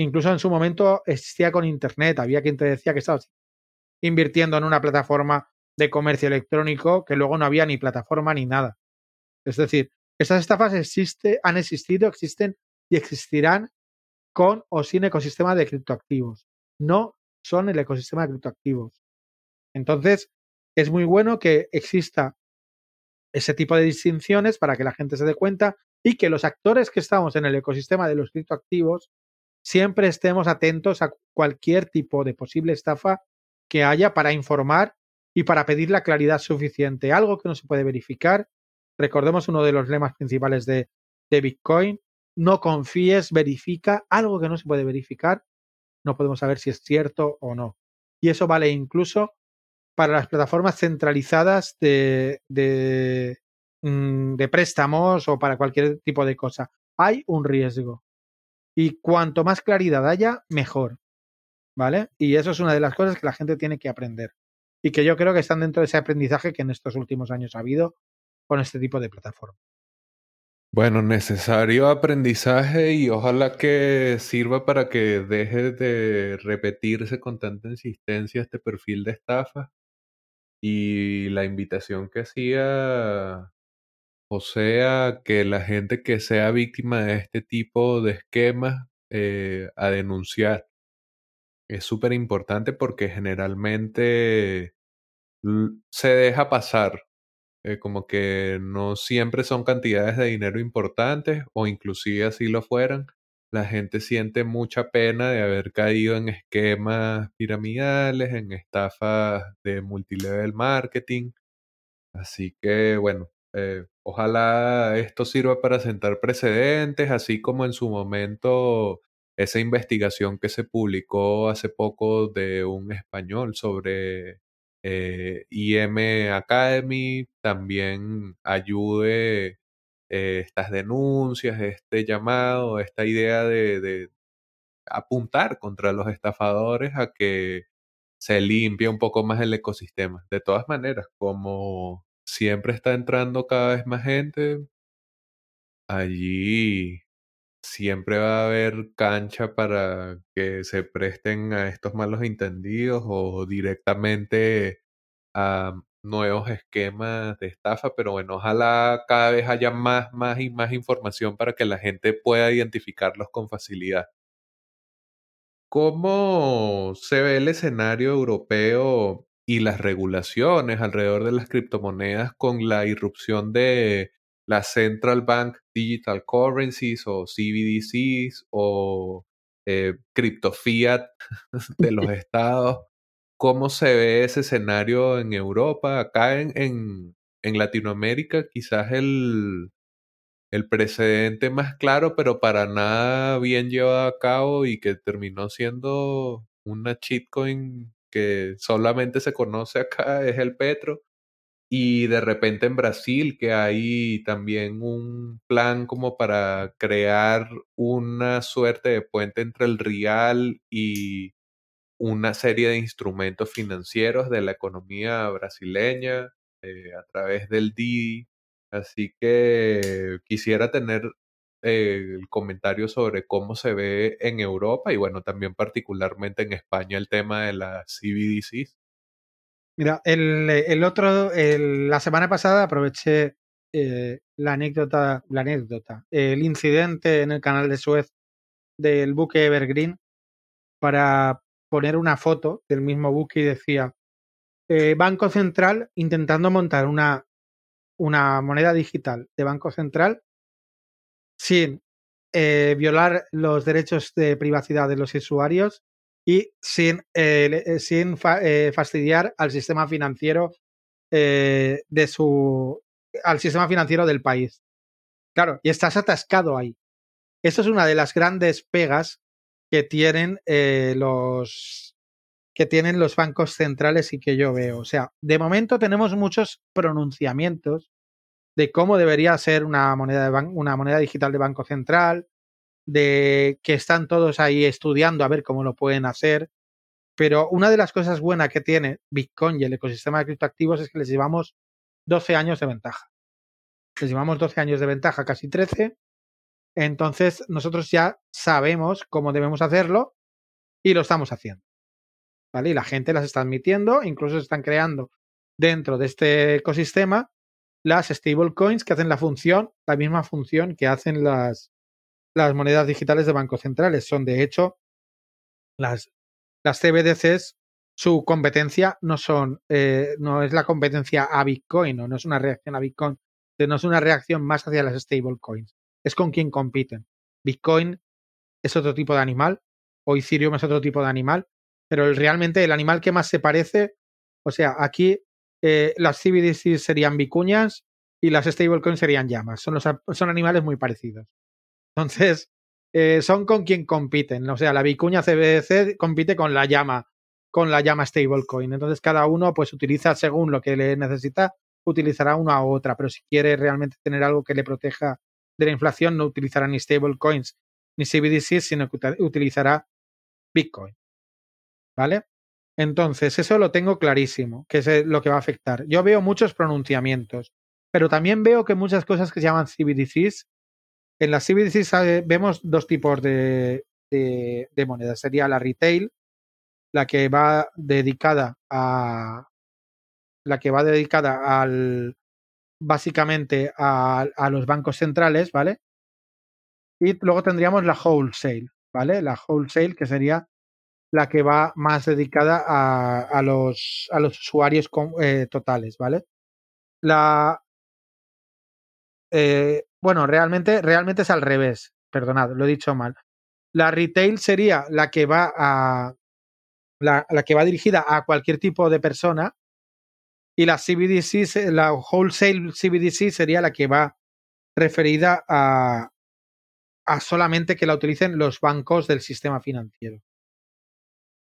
Incluso en su momento existía con Internet. Había quien te decía que estabas invirtiendo en una plataforma de comercio electrónico que luego no había ni plataforma ni nada. Es decir, esas estafas existe, han existido, existen y existirán con o sin ecosistema de criptoactivos. No son el ecosistema de criptoactivos. Entonces, es muy bueno que exista ese tipo de distinciones para que la gente se dé cuenta y que los actores que estamos en el ecosistema de los criptoactivos siempre estemos atentos a cualquier tipo de posible estafa que haya para informar y para pedir la claridad suficiente. Algo que no se puede verificar. Recordemos uno de los lemas principales de, de Bitcoin. No confíes, verifica. Algo que no se puede verificar. No podemos saber si es cierto o no. Y eso vale incluso para las plataformas centralizadas de, de, mm, de préstamos o para cualquier tipo de cosa. Hay un riesgo. Y cuanto más claridad haya, mejor. ¿Vale? Y eso es una de las cosas que la gente tiene que aprender. Y que yo creo que están dentro de ese aprendizaje que en estos últimos años ha habido con este tipo de plataforma. Bueno, necesario aprendizaje y ojalá que sirva para que deje de repetirse con tanta insistencia este perfil de estafa. Y la invitación que hacía o sea, que la gente que sea víctima de este tipo de esquemas eh, a denunciar. Es súper importante porque generalmente se deja pasar. Eh, como que no siempre son cantidades de dinero importantes o inclusive así lo fueran. La gente siente mucha pena de haber caído en esquemas piramidales, en estafas de multilevel marketing. Así que bueno, eh, ojalá esto sirva para sentar precedentes, así como en su momento esa investigación que se publicó hace poco de un español sobre eh, IM Academy también ayude eh, estas denuncias, este llamado, esta idea de apuntar contra los estafadores a que se limpie un poco más el ecosistema. De todas maneras, como siempre está entrando cada vez más gente. Allí siempre va a haber cancha para que se presten a estos malos entendidos o directamente a nuevos esquemas de estafa, pero bueno, ojalá cada vez haya más, más y más información para que la gente pueda identificarlos con facilidad. ¿Cómo se ve el escenario europeo y las regulaciones alrededor de las criptomonedas con la irrupción de las Central Bank Digital Currencies o CBDCs o eh, cripto fiat de los estados. ¿Cómo se ve ese escenario en Europa? Acá en, en, en Latinoamérica quizás el, el precedente más claro, pero para nada bien llevado a cabo y que terminó siendo una shitcoin que solamente se conoce acá es el Petro. Y de repente en Brasil, que hay también un plan como para crear una suerte de puente entre el real y una serie de instrumentos financieros de la economía brasileña eh, a través del DI. Así que quisiera tener el comentario sobre cómo se ve en Europa y bueno, también particularmente en España el tema de la CBDC. Mira, el, el otro, la semana pasada aproveché eh, la anécdota, la anécdota, el incidente en el canal de Suez del buque Evergreen para poner una foto del mismo buque y decía eh, Banco Central intentando montar una, una moneda digital de Banco Central sin eh, violar los derechos de privacidad de los usuarios y sin, sin fastidiar al sistema financiero de su al sistema financiero del país. Claro, y estás atascado ahí. Eso es una de las grandes pegas que tienen eh, los que tienen los bancos centrales y que yo veo. O sea, de momento tenemos muchos pronunciamientos de cómo debería ser una moneda, una moneda digital de banco central, de que están todos ahí estudiando a ver cómo lo pueden hacer. Pero una de las cosas buenas que tiene Bitcoin y el ecosistema de criptoactivos es que les llevamos 12 años de ventaja. Les llevamos 12 años de ventaja, casi 13. Entonces, nosotros ya sabemos cómo debemos hacerlo y lo estamos haciendo. ¿Vale? Y la gente las está admitiendo, incluso se están creando dentro de este ecosistema las stablecoins que hacen la función, la misma función que hacen las, las monedas digitales de bancos centrales. Son, de hecho, las, las CBDCs su competencia no son, eh, no es la competencia a Bitcoin, no, no es una reacción a Bitcoin, no es una reacción más hacia las stablecoins. Es con quien compiten. Bitcoin es otro tipo de animal, o Ethereum es otro tipo de animal, pero realmente el animal que más se parece, o sea, aquí eh, las CBDC serían vicuñas y las stablecoins serían llamas. Son, los, son animales muy parecidos. Entonces, eh, son con quien compiten. O sea, la vicuña CBDC compite con la llama con la llama stablecoin. Entonces cada uno pues utiliza según lo que le necesita, utilizará una u otra, pero si quiere realmente tener algo que le proteja de la inflación, no utilizará ni stablecoins ni CBDC, sino que utilizará Bitcoin. ¿Vale? Entonces, eso lo tengo clarísimo, que es lo que va a afectar. Yo veo muchos pronunciamientos, pero también veo que muchas cosas que se llaman CBDCs, en las CBDCs vemos dos tipos de, de monedas. Sería la retail, la que va dedicada a la que va dedicada al básicamente a, a, los bancos centrales, ¿vale? Y luego tendríamos la wholesale, ¿vale? La wholesale que sería la que va más dedicada a, a los, a los usuarios eh, totales, ¿vale? La eh, bueno, realmente, realmente es al revés, perdonad, lo he dicho mal. La retail sería la que va a, la, que va dirigida a cualquier tipo de persona, y la CBDC, la wholesale CBDC sería la que va referida a, a solamente que la utilicen los bancos del sistema financiero.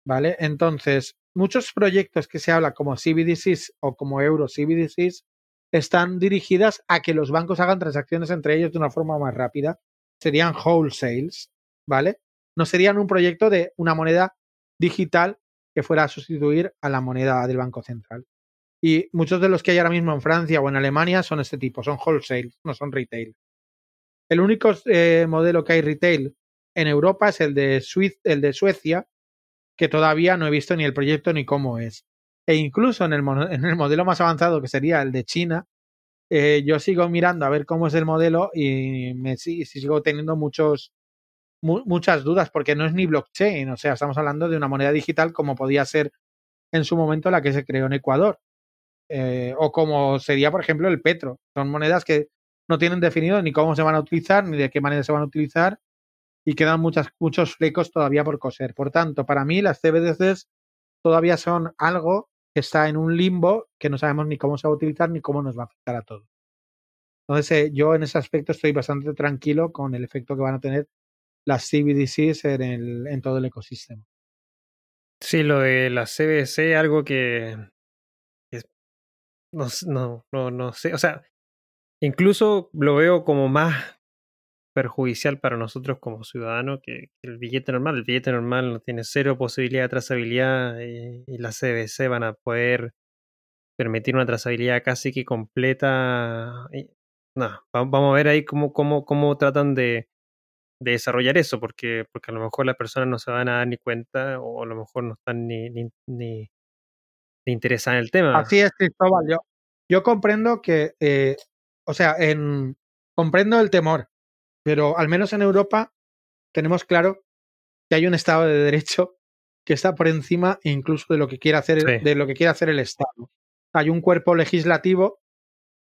¿Vale? Entonces, muchos proyectos que se habla como CBDCs o como Euro CBDCs están dirigidas a que los bancos hagan transacciones entre ellos de una forma más rápida. Serían wholesales, ¿vale? No serían un proyecto de una moneda digital que fuera a sustituir a la moneda del Banco Central. Y muchos de los que hay ahora mismo en Francia o en Alemania son este tipo, son wholesale, no son retail. El único eh, modelo que hay retail en Europa es el de, el de Suecia, que todavía no he visto ni el proyecto ni cómo es. E incluso en el, en el modelo más avanzado, que sería el de China, eh, yo sigo mirando a ver cómo es el modelo y me sigo teniendo muchos, muchas dudas porque no es ni blockchain, o sea, estamos hablando de una moneda digital como podía ser en su momento la que se creó en Ecuador. Eh, o como sería, por ejemplo, el petro. Son monedas que no tienen definido ni cómo se van a utilizar, ni de qué manera se van a utilizar, y quedan muchas, muchos flecos todavía por coser. Por tanto, para mí las CBDCs todavía son algo que está en un limbo que no sabemos ni cómo se va a utilizar ni cómo nos va a afectar a todos. Entonces, eh, yo en ese aspecto estoy bastante tranquilo con el efecto que van a tener las CBDCs en, el, en todo el ecosistema. Sí, lo de la CBDC, algo que, no, no, no, no sé, o sea, incluso lo veo como más perjudicial para nosotros como ciudadanos que, el billete normal. El billete normal no tiene cero posibilidad de trazabilidad y, y las CBC van a poder permitir una trazabilidad casi que completa. no, vamos a ver ahí cómo, cómo, cómo tratan de, de desarrollar eso, porque, porque a lo mejor las personas no se van a dar ni cuenta o a lo mejor no están ni, ni, ni, interesadas en el tema. Así es, Cristóbal. Yo, yo comprendo que eh, o sea, en, comprendo el temor, pero al menos en Europa tenemos claro que hay un Estado de Derecho que está por encima incluso de lo que quiere hacer, de lo que quiere hacer el Estado. Hay un cuerpo legislativo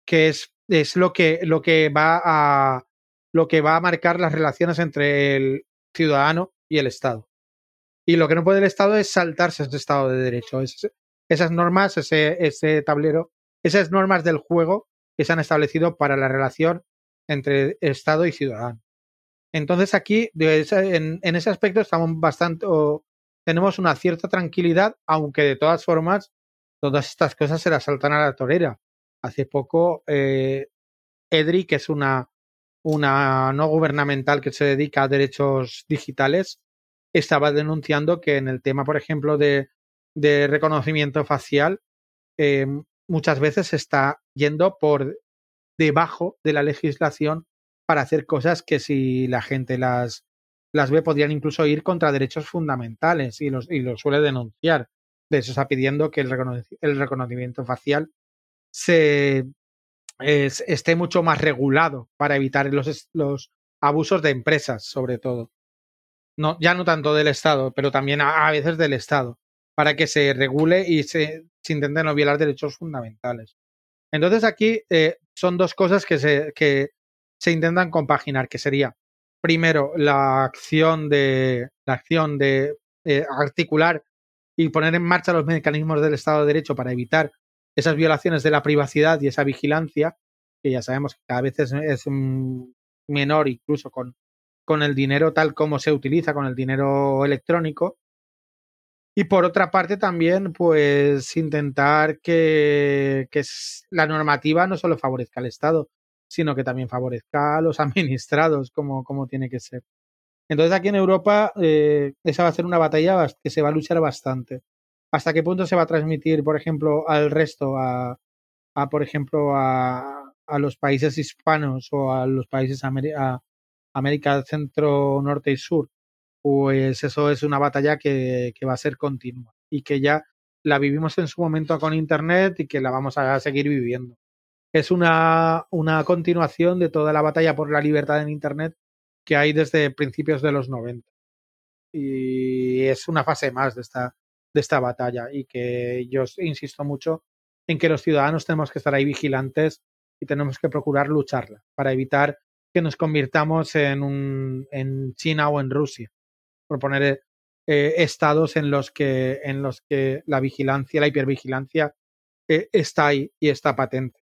que es, es lo, que, lo, que va a, lo que va a marcar las relaciones entre el ciudadano y el Estado. Y lo que no puede el Estado es saltarse ese Estado de Derecho. esas normas, ese, ese tablero, esas normas del juego que se han establecido para la relación entre Estado y ciudadano. Entonces aquí, en, ese aspecto, estamos bastante, tenemos una cierta tranquilidad, aunque de todas formas, todas estas cosas se las saltan a la torera. Hace poco, eh, EDRI, que es una, una no gubernamental que se dedica a derechos digitales, estaba denunciando que en el tema, por ejemplo, de, de reconocimiento facial, eh, muchas veces se está yendo por debajo de la legislación para hacer cosas que si la gente las, las ve podrían incluso ir contra derechos fundamentales y los, y lo suele denunciar. De eso está pidiendo que el, reconocimiento facial se esté mucho más regulado para evitar los, los abusos de empresas, sobre todo. No, ya no tanto del Estado, pero también a, veces del Estado, para que se regule y se, se intenten no violar derechos fundamentales. Entonces aquí eh, son dos cosas que se, que se intentan compaginar, que sería primero la acción de la acción de eh, articular y poner en marcha los mecanismos del Estado de Derecho para evitar esas violaciones de la privacidad y esa vigilancia, que ya sabemos que cada vez es, menor incluso con, con el dinero tal como se utiliza, con el dinero electrónico. Y por otra parte también, pues intentar que, que la normativa no solo favorezca al Estado, sino que también favorezca a los administrados como, como tiene que ser. Entonces aquí en Europa eh, esa va a ser una batalla que se va a luchar bastante. ¿Hasta qué punto se va a transmitir, por ejemplo, al resto, a, a por ejemplo, a, a, los países hispanos o a los países a América Centro, Norte y Sur? Pues eso es una batalla que, va a ser continua y que ya la vivimos en su momento con Internet y que la vamos a seguir viviendo. Es una, una continuación de toda la batalla por la libertad en Internet que hay desde principios de los 90. Y es una fase más de esta, de esta batalla y que yo insisto mucho en que los ciudadanos tenemos que estar ahí vigilantes y tenemos que procurar lucharla para evitar que nos convirtamos en, un, en China o en Rusia por poner eh, estados en los que en los que la vigilancia, la hipervigilancia eh, está ahí y está patente.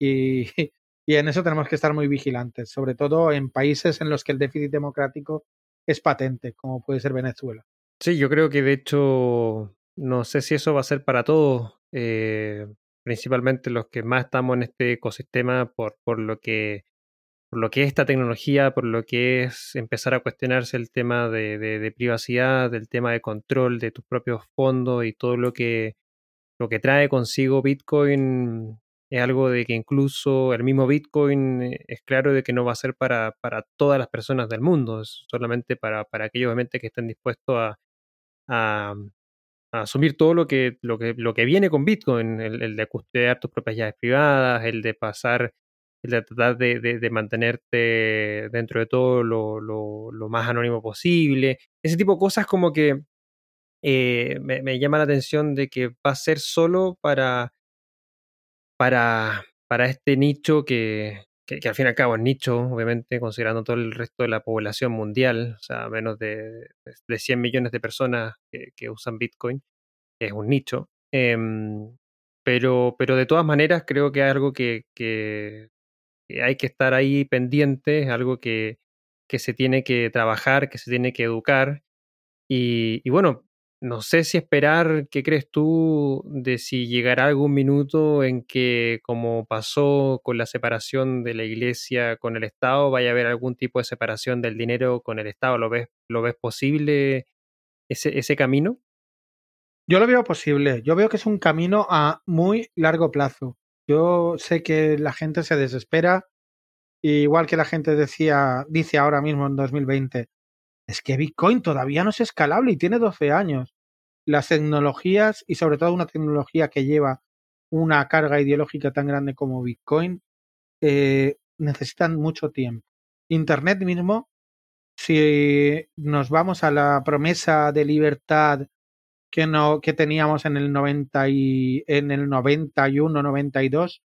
Y, y en eso tenemos que estar muy vigilantes, sobre todo en países en los que el déficit democrático es patente, como puede ser Venezuela. Sí, yo creo que de hecho no sé si eso va a ser para todos, eh, principalmente los que más estamos en este ecosistema por, por lo que por lo que es esta tecnología, por lo que es empezar a cuestionarse el tema de, privacidad, del tema de control de tus propios fondos y todo lo que, lo que trae consigo Bitcoin es algo de que incluso el mismo Bitcoin eh, es claro de que no va a ser para, para todas las personas del mundo, es solamente para, para aquellos obviamente que estén dispuestos a, a, asumir todo lo que, lo que, lo que viene con Bitcoin, el, el de custodiar tus propias llaves privadas, el de pasar de tratar de, mantenerte dentro de todo lo, más anónimo posible. Ese tipo de cosas como que eh, me, llama la atención de que va a ser solo para, para, este nicho que, que, al fin y al cabo es nicho, obviamente, considerando todo el resto de la población mundial, o sea, menos de, de 100 millones de personas que, usan Bitcoin, es un nicho. Em, pero, pero de todas maneras creo que es algo que, hay que estar ahí pendiente, algo que, que, se tiene que trabajar, que se tiene que educar. Y, bueno, no sé si esperar, ¿qué crees tú de si llegará algún minuto en que, como pasó con la separación de la iglesia con el Estado, vaya a haber algún tipo de separación del dinero con el Estado? ¿Lo ves, lo ves posible ese, ese camino? Yo lo veo posible. Yo veo que es un camino a muy largo plazo. Yo sé que la gente se desespera, igual que la gente decía, dice ahora mismo en 2020, es que Bitcoin todavía no es escalable y tiene 12 años. Las tecnologías y sobre todo una tecnología que lleva una carga ideológica tan grande como Bitcoin eh, necesitan mucho tiempo. Internet mismo, si nos vamos a la promesa de libertad que, no, que teníamos en el, 90 y, en el 91, 92,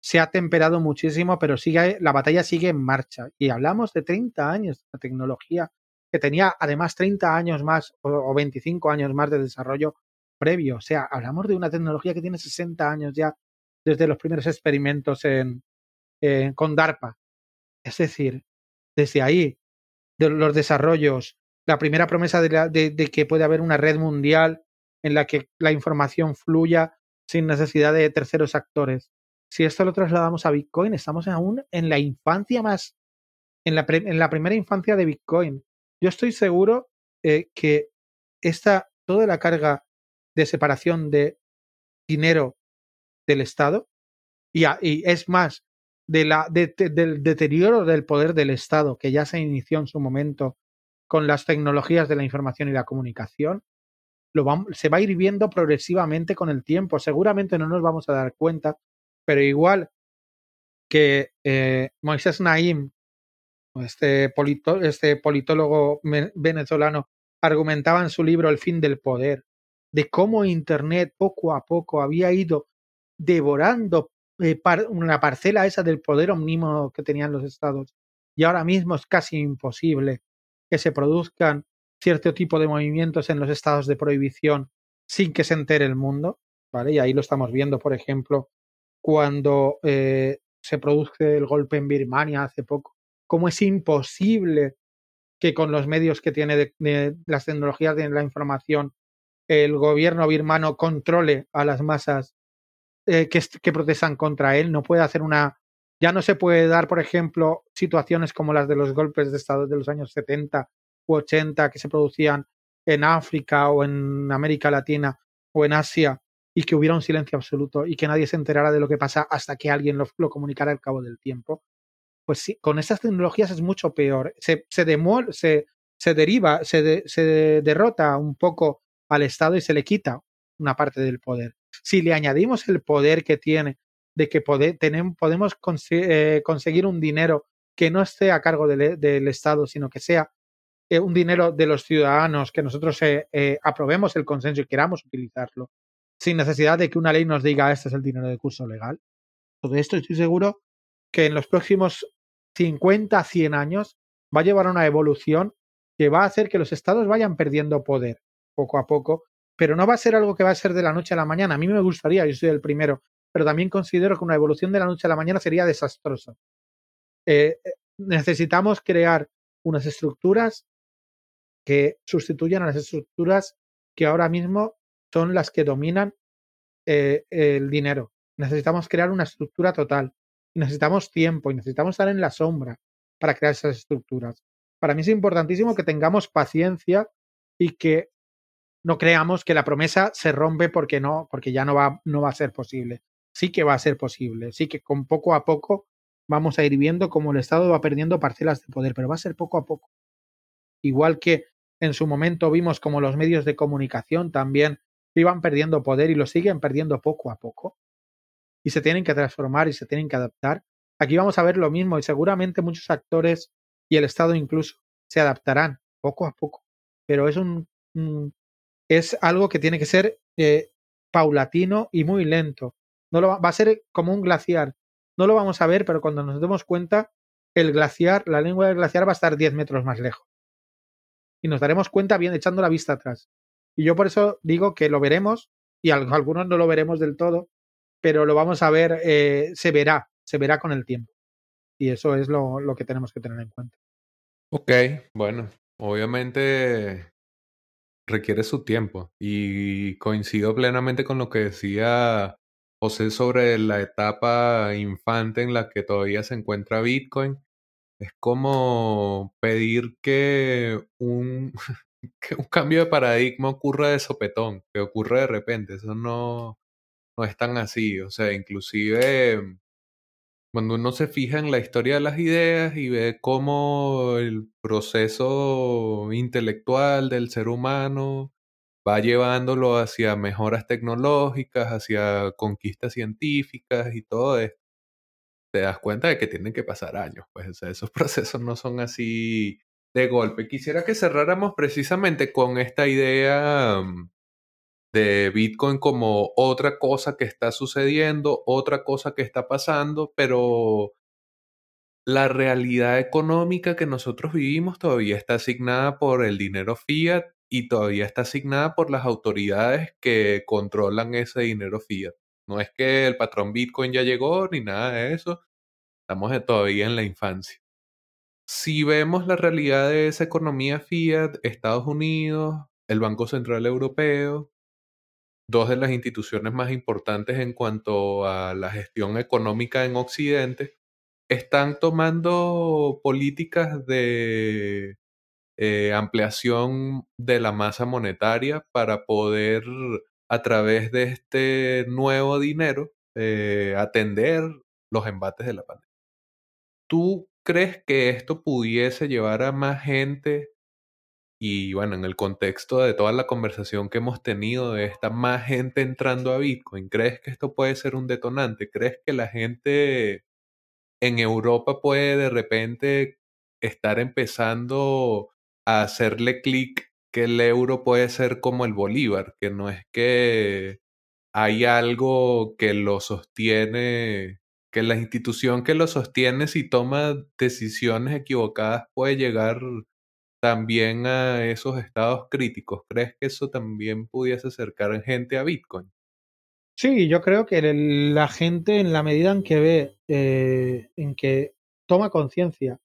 se ha temperado muchísimo, pero sigue, la batalla sigue en marcha. Y hablamos de 30 años de tecnología, que tenía además 30 años más o, 25 años más de desarrollo previo. O sea, hablamos de una tecnología que tiene 60 años ya desde los primeros experimentos en, con DARPA. Es decir, desde ahí, de los desarrollos, la primera promesa de, que puede haber una red mundial en la que la información fluya sin necesidad de terceros actores. Si esto lo trasladamos a Bitcoin, estamos aún en la infancia más, en la, en la primera infancia de Bitcoin. Yo estoy seguro eh, que esta, toda la carga de separación de dinero del Estado, y, es más, del deterioro del poder del Estado que ya se inició en su momento con las tecnologías de la información y la comunicación, se va a ir viendo progresivamente con el tiempo. Seguramente no nos vamos a dar cuenta, pero igual que eh, Moisés Naim, este, este politólogo venezolano, argumentaba en su libro El fin del poder, de cómo Internet poco a poco había ido devorando eh, una parcela esa del poder omnímodo que tenían los estados. Y ahora mismo es casi imposible que se produzcan cierto tipo de movimientos en los estados de prohibición sin que se entere el mundo. ¿vale? Y ahí lo estamos viendo, por ejemplo, cuando eh, se produce el golpe en Birmania hace poco. Cómo es imposible que con los medios que tiene las tecnologías de la información el gobierno birmano controle a las masas eh, que, que protestan contra él. No puede hacer una. Ya no se puede dar, por ejemplo, situaciones como las de los golpes de Estado de los años 70 u 80 que se producían en África o en América Latina o en Asia y que hubiera un silencio absoluto y que nadie se enterara de lo que pasa hasta que alguien lo, lo comunicara al cabo del tiempo. Pues sí, con estas tecnologías es mucho peor. Se, se, se, se deriva, se, se derrota un poco al Estado y se le quita una parte del poder. Si le añadimos el poder que tiene de que tenemos, podemos eh, conseguir un dinero que no esté a cargo del, Estado, sino que sea eh, un dinero de los ciudadanos, que nosotros eh, aprobemos el consenso y queramos utilizarlo, sin necesidad de que una ley nos diga este es el dinero de curso legal. Todo esto estoy seguro que en los próximos 50, 100 años va a llevar a una evolución que va a hacer que los estados vayan perdiendo poder poco a poco pero no va a ser algo que va a ser de la noche a la mañana. A mí me gustaría, yo soy el primero, pero también considero que una evolución de la noche a la mañana sería desastrosa. Eh, eh, necesitamos crear unas estructuras que sustituyan a las estructuras que ahora mismo son las que dominan eh, el dinero. Necesitamos crear una estructura total. Necesitamos tiempo y necesitamos estar en la sombra para crear esas estructuras. Para mí es importantísimo que tengamos paciencia y que no creamos que la promesa se rompe porque no, porque ya no va, no va a ser posible. Sí que va a ser posible, sí que con poco a poco vamos a ir viendo cómo el Estado va perdiendo parcelas de poder, pero va a ser poco a poco. Igual que en su momento vimos como los medios de comunicación también iban perdiendo poder y lo siguen perdiendo poco a poco. Y se tienen que transformar y se tienen que adaptar. Aquí vamos a ver lo mismo y seguramente muchos actores y el Estado incluso se adaptarán poco a poco. Pero es un es algo que tiene que ser eh, paulatino y muy lento. No lo va, va, a ser como un glaciar. No lo vamos a ver, pero cuando nos demos cuenta, el glaciar, la lengua del glaciar va a estar 10 metros más lejos. Y nos daremos cuenta bien echando la vista atrás. Y yo por eso digo que lo veremos, y algunos no lo veremos del todo, pero lo vamos a ver, eh, se verá, se verá con el tiempo. Y eso es lo, lo que tenemos que tener en cuenta. Ok, bueno, obviamente requiere su tiempo y coincido plenamente con lo que decía José sobre la etapa infante en la que todavía se encuentra Bitcoin. Es como pedir que un, que un cambio de paradigma ocurra de sopetón, que ocurra de repente. Eso no, no es tan así. O sea, inclusive cuando uno se fija en la historia de las ideas y ve cómo el proceso intelectual del ser humano va llevándolo hacia mejoras tecnológicas, hacia conquistas científicas y todo esto. Te das cuenta de que tienen que pasar años. Pues esos procesos no son así de golpe. Quisiera que cerráramos precisamente con esta idea mm, de Bitcoin como otra cosa que está sucediendo, otra cosa que está pasando, pero la realidad económica que nosotros vivimos todavía está asignada por el dinero fiat y todavía está asignada por las autoridades que controlan ese dinero fiat. No es que el patrón Bitcoin ya llegó ni nada de eso. Estamos todavía en la infancia. Si vemos la realidad de esa economía fiat, Estados Unidos, el Banco Central Europeo, dos de las instituciones más importantes en cuanto a la gestión económica en Occidente, están tomando políticas de eh, ampliación de la masa monetaria para poder, a través de este nuevo dinero, eh, atender los embates de la pandemia. ¿Tú crees que esto pudiese llevar a más gente y bueno, en el contexto de toda la conversación que hemos tenido de esta más gente entrando a Bitcoin, ¿crees que esto puede ser un detonante? ¿Crees que la gente en Europa puede de repente estar empezando a hacerle clic que el euro puede ser como el bolívar, que no es que hay algo que lo sostiene, que la institución que lo sostiene si toma decisiones equivocadas puede llegar también a esos estados críticos. ¿Crees que eso también pudiese acercar gente a Bitcoin? Sí, yo creo que la gente en la medida en que ve, eh, en que toma conciencia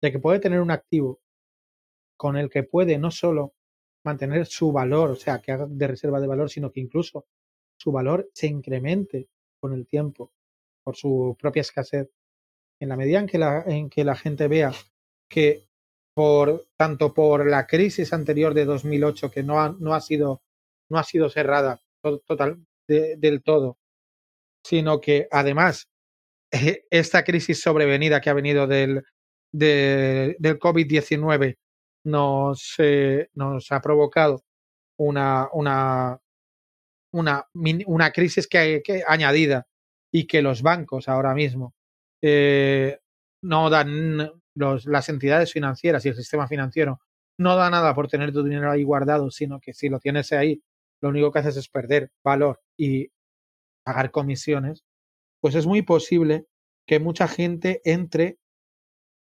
de que puede tener un activo con el que puede no solo mantener su valor, o sea, que haga de reserva de valor, sino que incluso su valor se incremente con el tiempo por su propia escasez. En la medida en que la, en que la gente vea que por tanto por la crisis anterior de 2008 que no ha, no ha sido no ha sido cerrada total del todo, sino que además esta crisis sobrevenida que ha venido del, del COVID-19 nos, eh, nos ha provocado una, una, una, una crisis que, que, añadida y que los bancos ahora mismo eh, no dan los, las entidades financieras y el sistema financiero no da nada por tener tu dinero ahí guardado, sino que si lo tienes ahí, lo único que haces es perder valor y pagar comisiones, pues es muy posible que mucha gente entre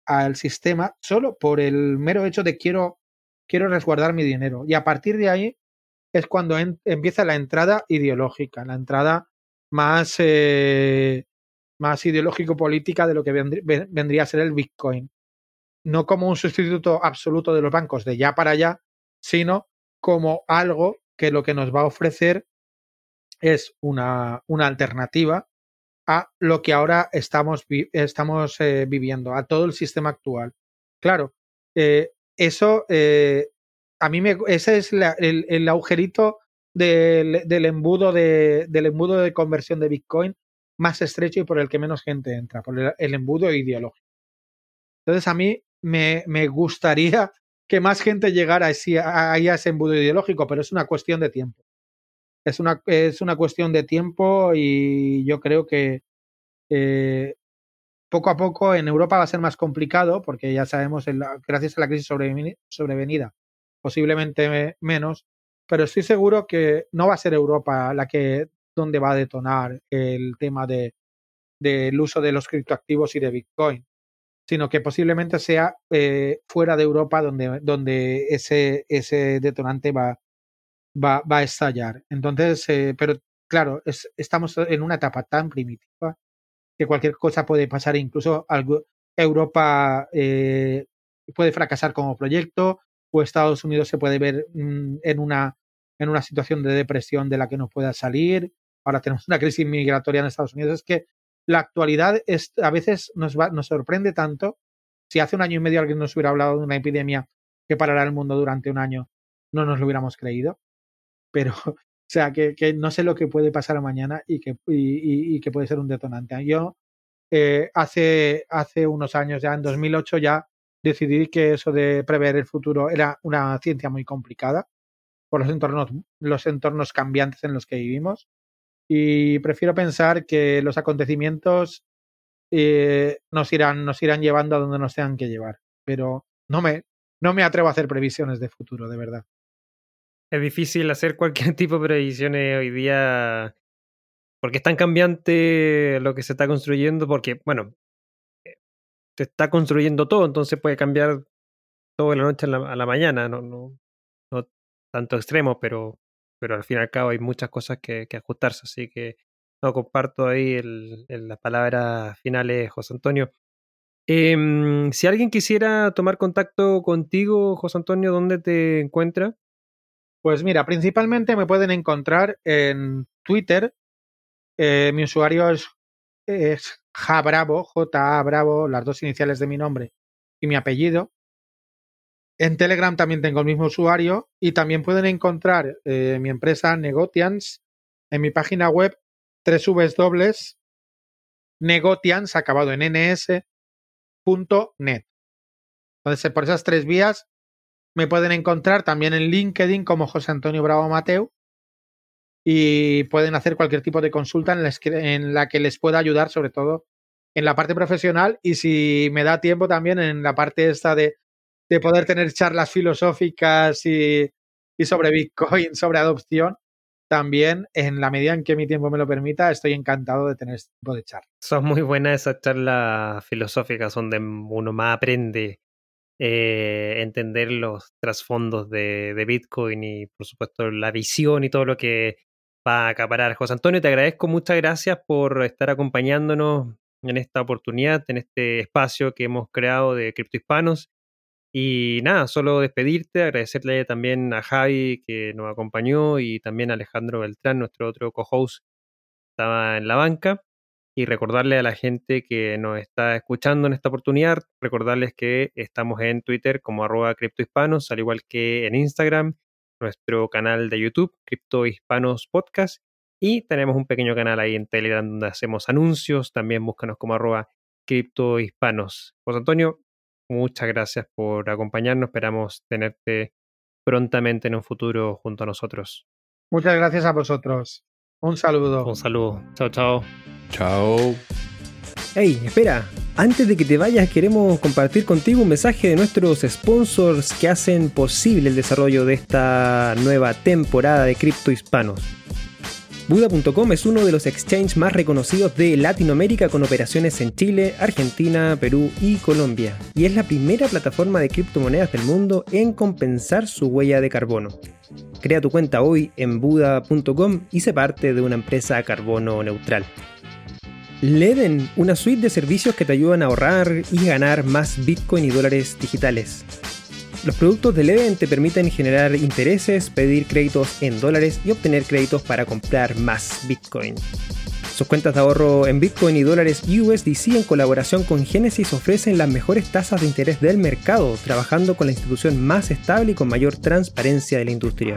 al sistema solo por el mero hecho de quiero, quiero resguardar mi dinero. Y a partir de ahí es cuando empieza la entrada ideológica, la entrada más, eh, más ideológico-política de lo que vendría a ser el Bitcoin. No como un sustituto absoluto de los bancos de ya para allá, sino como algo que lo que nos va a ofrecer es una, una alternativa a lo que ahora estamos, estamos eh, viviendo, a todo el sistema actual. Claro, eh, eso, eh, a mí me, ese es el, el, agujerito del, del, embudo de, del embudo de conversión de Bitcoin más estrecho y por el que menos gente entra, por el, el embudo ideológico. Entonces a mí me, me gustaría que más gente llegara a, a, ese embudo ideológico, pero es una cuestión de tiempo. Es una, es una cuestión de tiempo y yo creo que eh, poco a poco en Europa va a ser más complicado porque ya sabemos, gracias a la crisis sobrevenida, posiblemente menos, pero estoy seguro que no va a ser Europa la que donde va a detonar el tema de del uso de los criptoactivos y de Bitcoin, sino que posiblemente sea eh, fuera de Europa donde, donde ese, ese detonante va, va, va a estallar. Entonces, eh, pero claro, es, estamos en una etapa tan primitiva que cualquier cosa puede pasar, incluso algo, Europa eh, puede fracasar como proyecto o Estados Unidos se puede ver mm, en, una, en una situación de depresión de la que no pueda salir. Ahora tenemos una crisis migratoria en Estados Unidos. Es que la actualidad es, a veces nos, va, nos sorprende tanto. Si hace un año y medio alguien nos hubiera hablado de una epidemia que parará el mundo durante un año, no nos lo hubiéramos creído. Pero, o sea, que, que no sé lo que puede pasar mañana y que, y, que puede ser un detonante. Yo eh, hace, hace unos años, ya en 2008, ya decidí que eso de prever el futuro era una ciencia muy complicada por los entornos, los entornos cambiantes en los que vivimos y prefiero pensar que los acontecimientos eh, nos, irán, nos irán llevando a donde nos tengan que llevar. Pero no me, no me atrevo a hacer previsiones de futuro, de verdad. Es difícil hacer cualquier tipo de previsiones hoy día porque es tan cambiante lo que se está construyendo, porque, bueno, eh, se está construyendo todo, entonces puede cambiar todo de la noche a la, mañana, no, no, no, tanto extremo, pero, pero al fin y al cabo hay muchas cosas que, ajustarse, así que no comparto ahí el, las palabras finales, José Antonio. Eh, si alguien quisiera tomar contacto contigo, José Antonio, ¿dónde te encuentra? Pues mira, principalmente me pueden encontrar en Twitter. Eh, mi usuario es, es Jabravo, J-A Bravo, las dos iniciales de mi nombre y mi apellido. En Telegram también tengo el mismo usuario y también pueden encontrar eh, mi empresa Negotians en mi página web www.negotians, acabado en ns, .net. Entonces, por esas tres vías me pueden encontrar también en LinkedIn como José Antonio Bravo Mateo y pueden hacer cualquier tipo de consulta en la, que, les pueda ayudar, sobre todo en la parte profesional y si me da tiempo también en la parte esta de, poder tener charlas filosóficas y, y sobre Bitcoin, sobre adopción, también, en la medida en que mi tiempo me lo permita, estoy encantado de tener este tipo de charlas. Son muy buenas esas charlas filosóficas donde uno más aprende eh, entender los trasfondos de, Bitcoin y, por supuesto, la visión y todo lo que va a acaparar. José Antonio, te agradezco, muchas gracias por estar acompañándonos en esta oportunidad, en este espacio que hemos creado de Criptohispanos. Y nada, solo despedirte, agradecerle también a Javi que nos acompañó y también a Alejandro Beltrán, nuestro otro co-host, estaba en la banca. Y recordarle a la gente que nos está escuchando en esta oportunidad, recordarles que estamos en Twitter como arroba criptohispanos, al igual que en Instagram, nuestro canal de YouTube, Criptohispanos Podcast, y tenemos un pequeño canal ahí en Telegram donde hacemos anuncios, también búscanos como arroba criptohispanos. José Antonio, Muchas gracias por acompañarnos. Esperamos tenerte prontamente en un futuro junto a nosotros. Muchas gracias a vosotros. Un saludo. Un saludo. Chao, chao. Chao. Hey, espera. Antes de que te vayas, queremos compartir contigo un mensaje de nuestros sponsors que hacen posible el desarrollo de esta nueva temporada de Cripto Hispanos. Buda.com es uno de los exchanges más reconocidos de Latinoamérica con operaciones en Chile, Argentina, Perú y Colombia, y es la primera plataforma de criptomonedas del mundo en compensar su huella de carbono. Crea tu cuenta hoy en Buda.com y se parte de una empresa carbono neutral. Leden, una suite de servicios que te ayudan a ahorrar y ganar más Bitcoin y dólares digitales. Los productos de Leven te permiten generar intereses, pedir créditos en dólares y obtener créditos para comprar más Bitcoin. Sus cuentas de ahorro en Bitcoin y dólares USDC en colaboración con Genesis ofrecen las mejores tasas de interés del mercado, trabajando con la institución más estable y con mayor transparencia de la industria.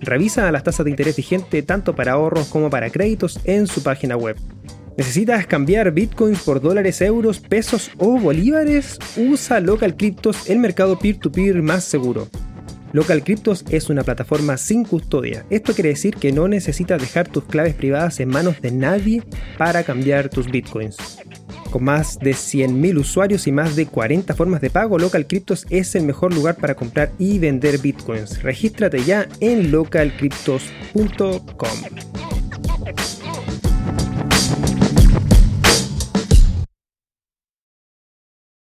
Revisa las tasas de interés vigente tanto para ahorros como para créditos en su página web. ¿Necesitas cambiar bitcoins por dólares, euros, pesos o bolívares? Usa Local Cryptos, el mercado peer-to-peer más seguro. Local Cryptos es una plataforma sin custodia. Esto quiere decir que no necesitas dejar tus claves privadas en manos de nadie para cambiar tus bitcoins. Con más de 100.000 usuarios y más de 40 formas de pago, Local Cryptos es el mejor lugar para comprar y vender bitcoins. Regístrate ya en localcryptos.com.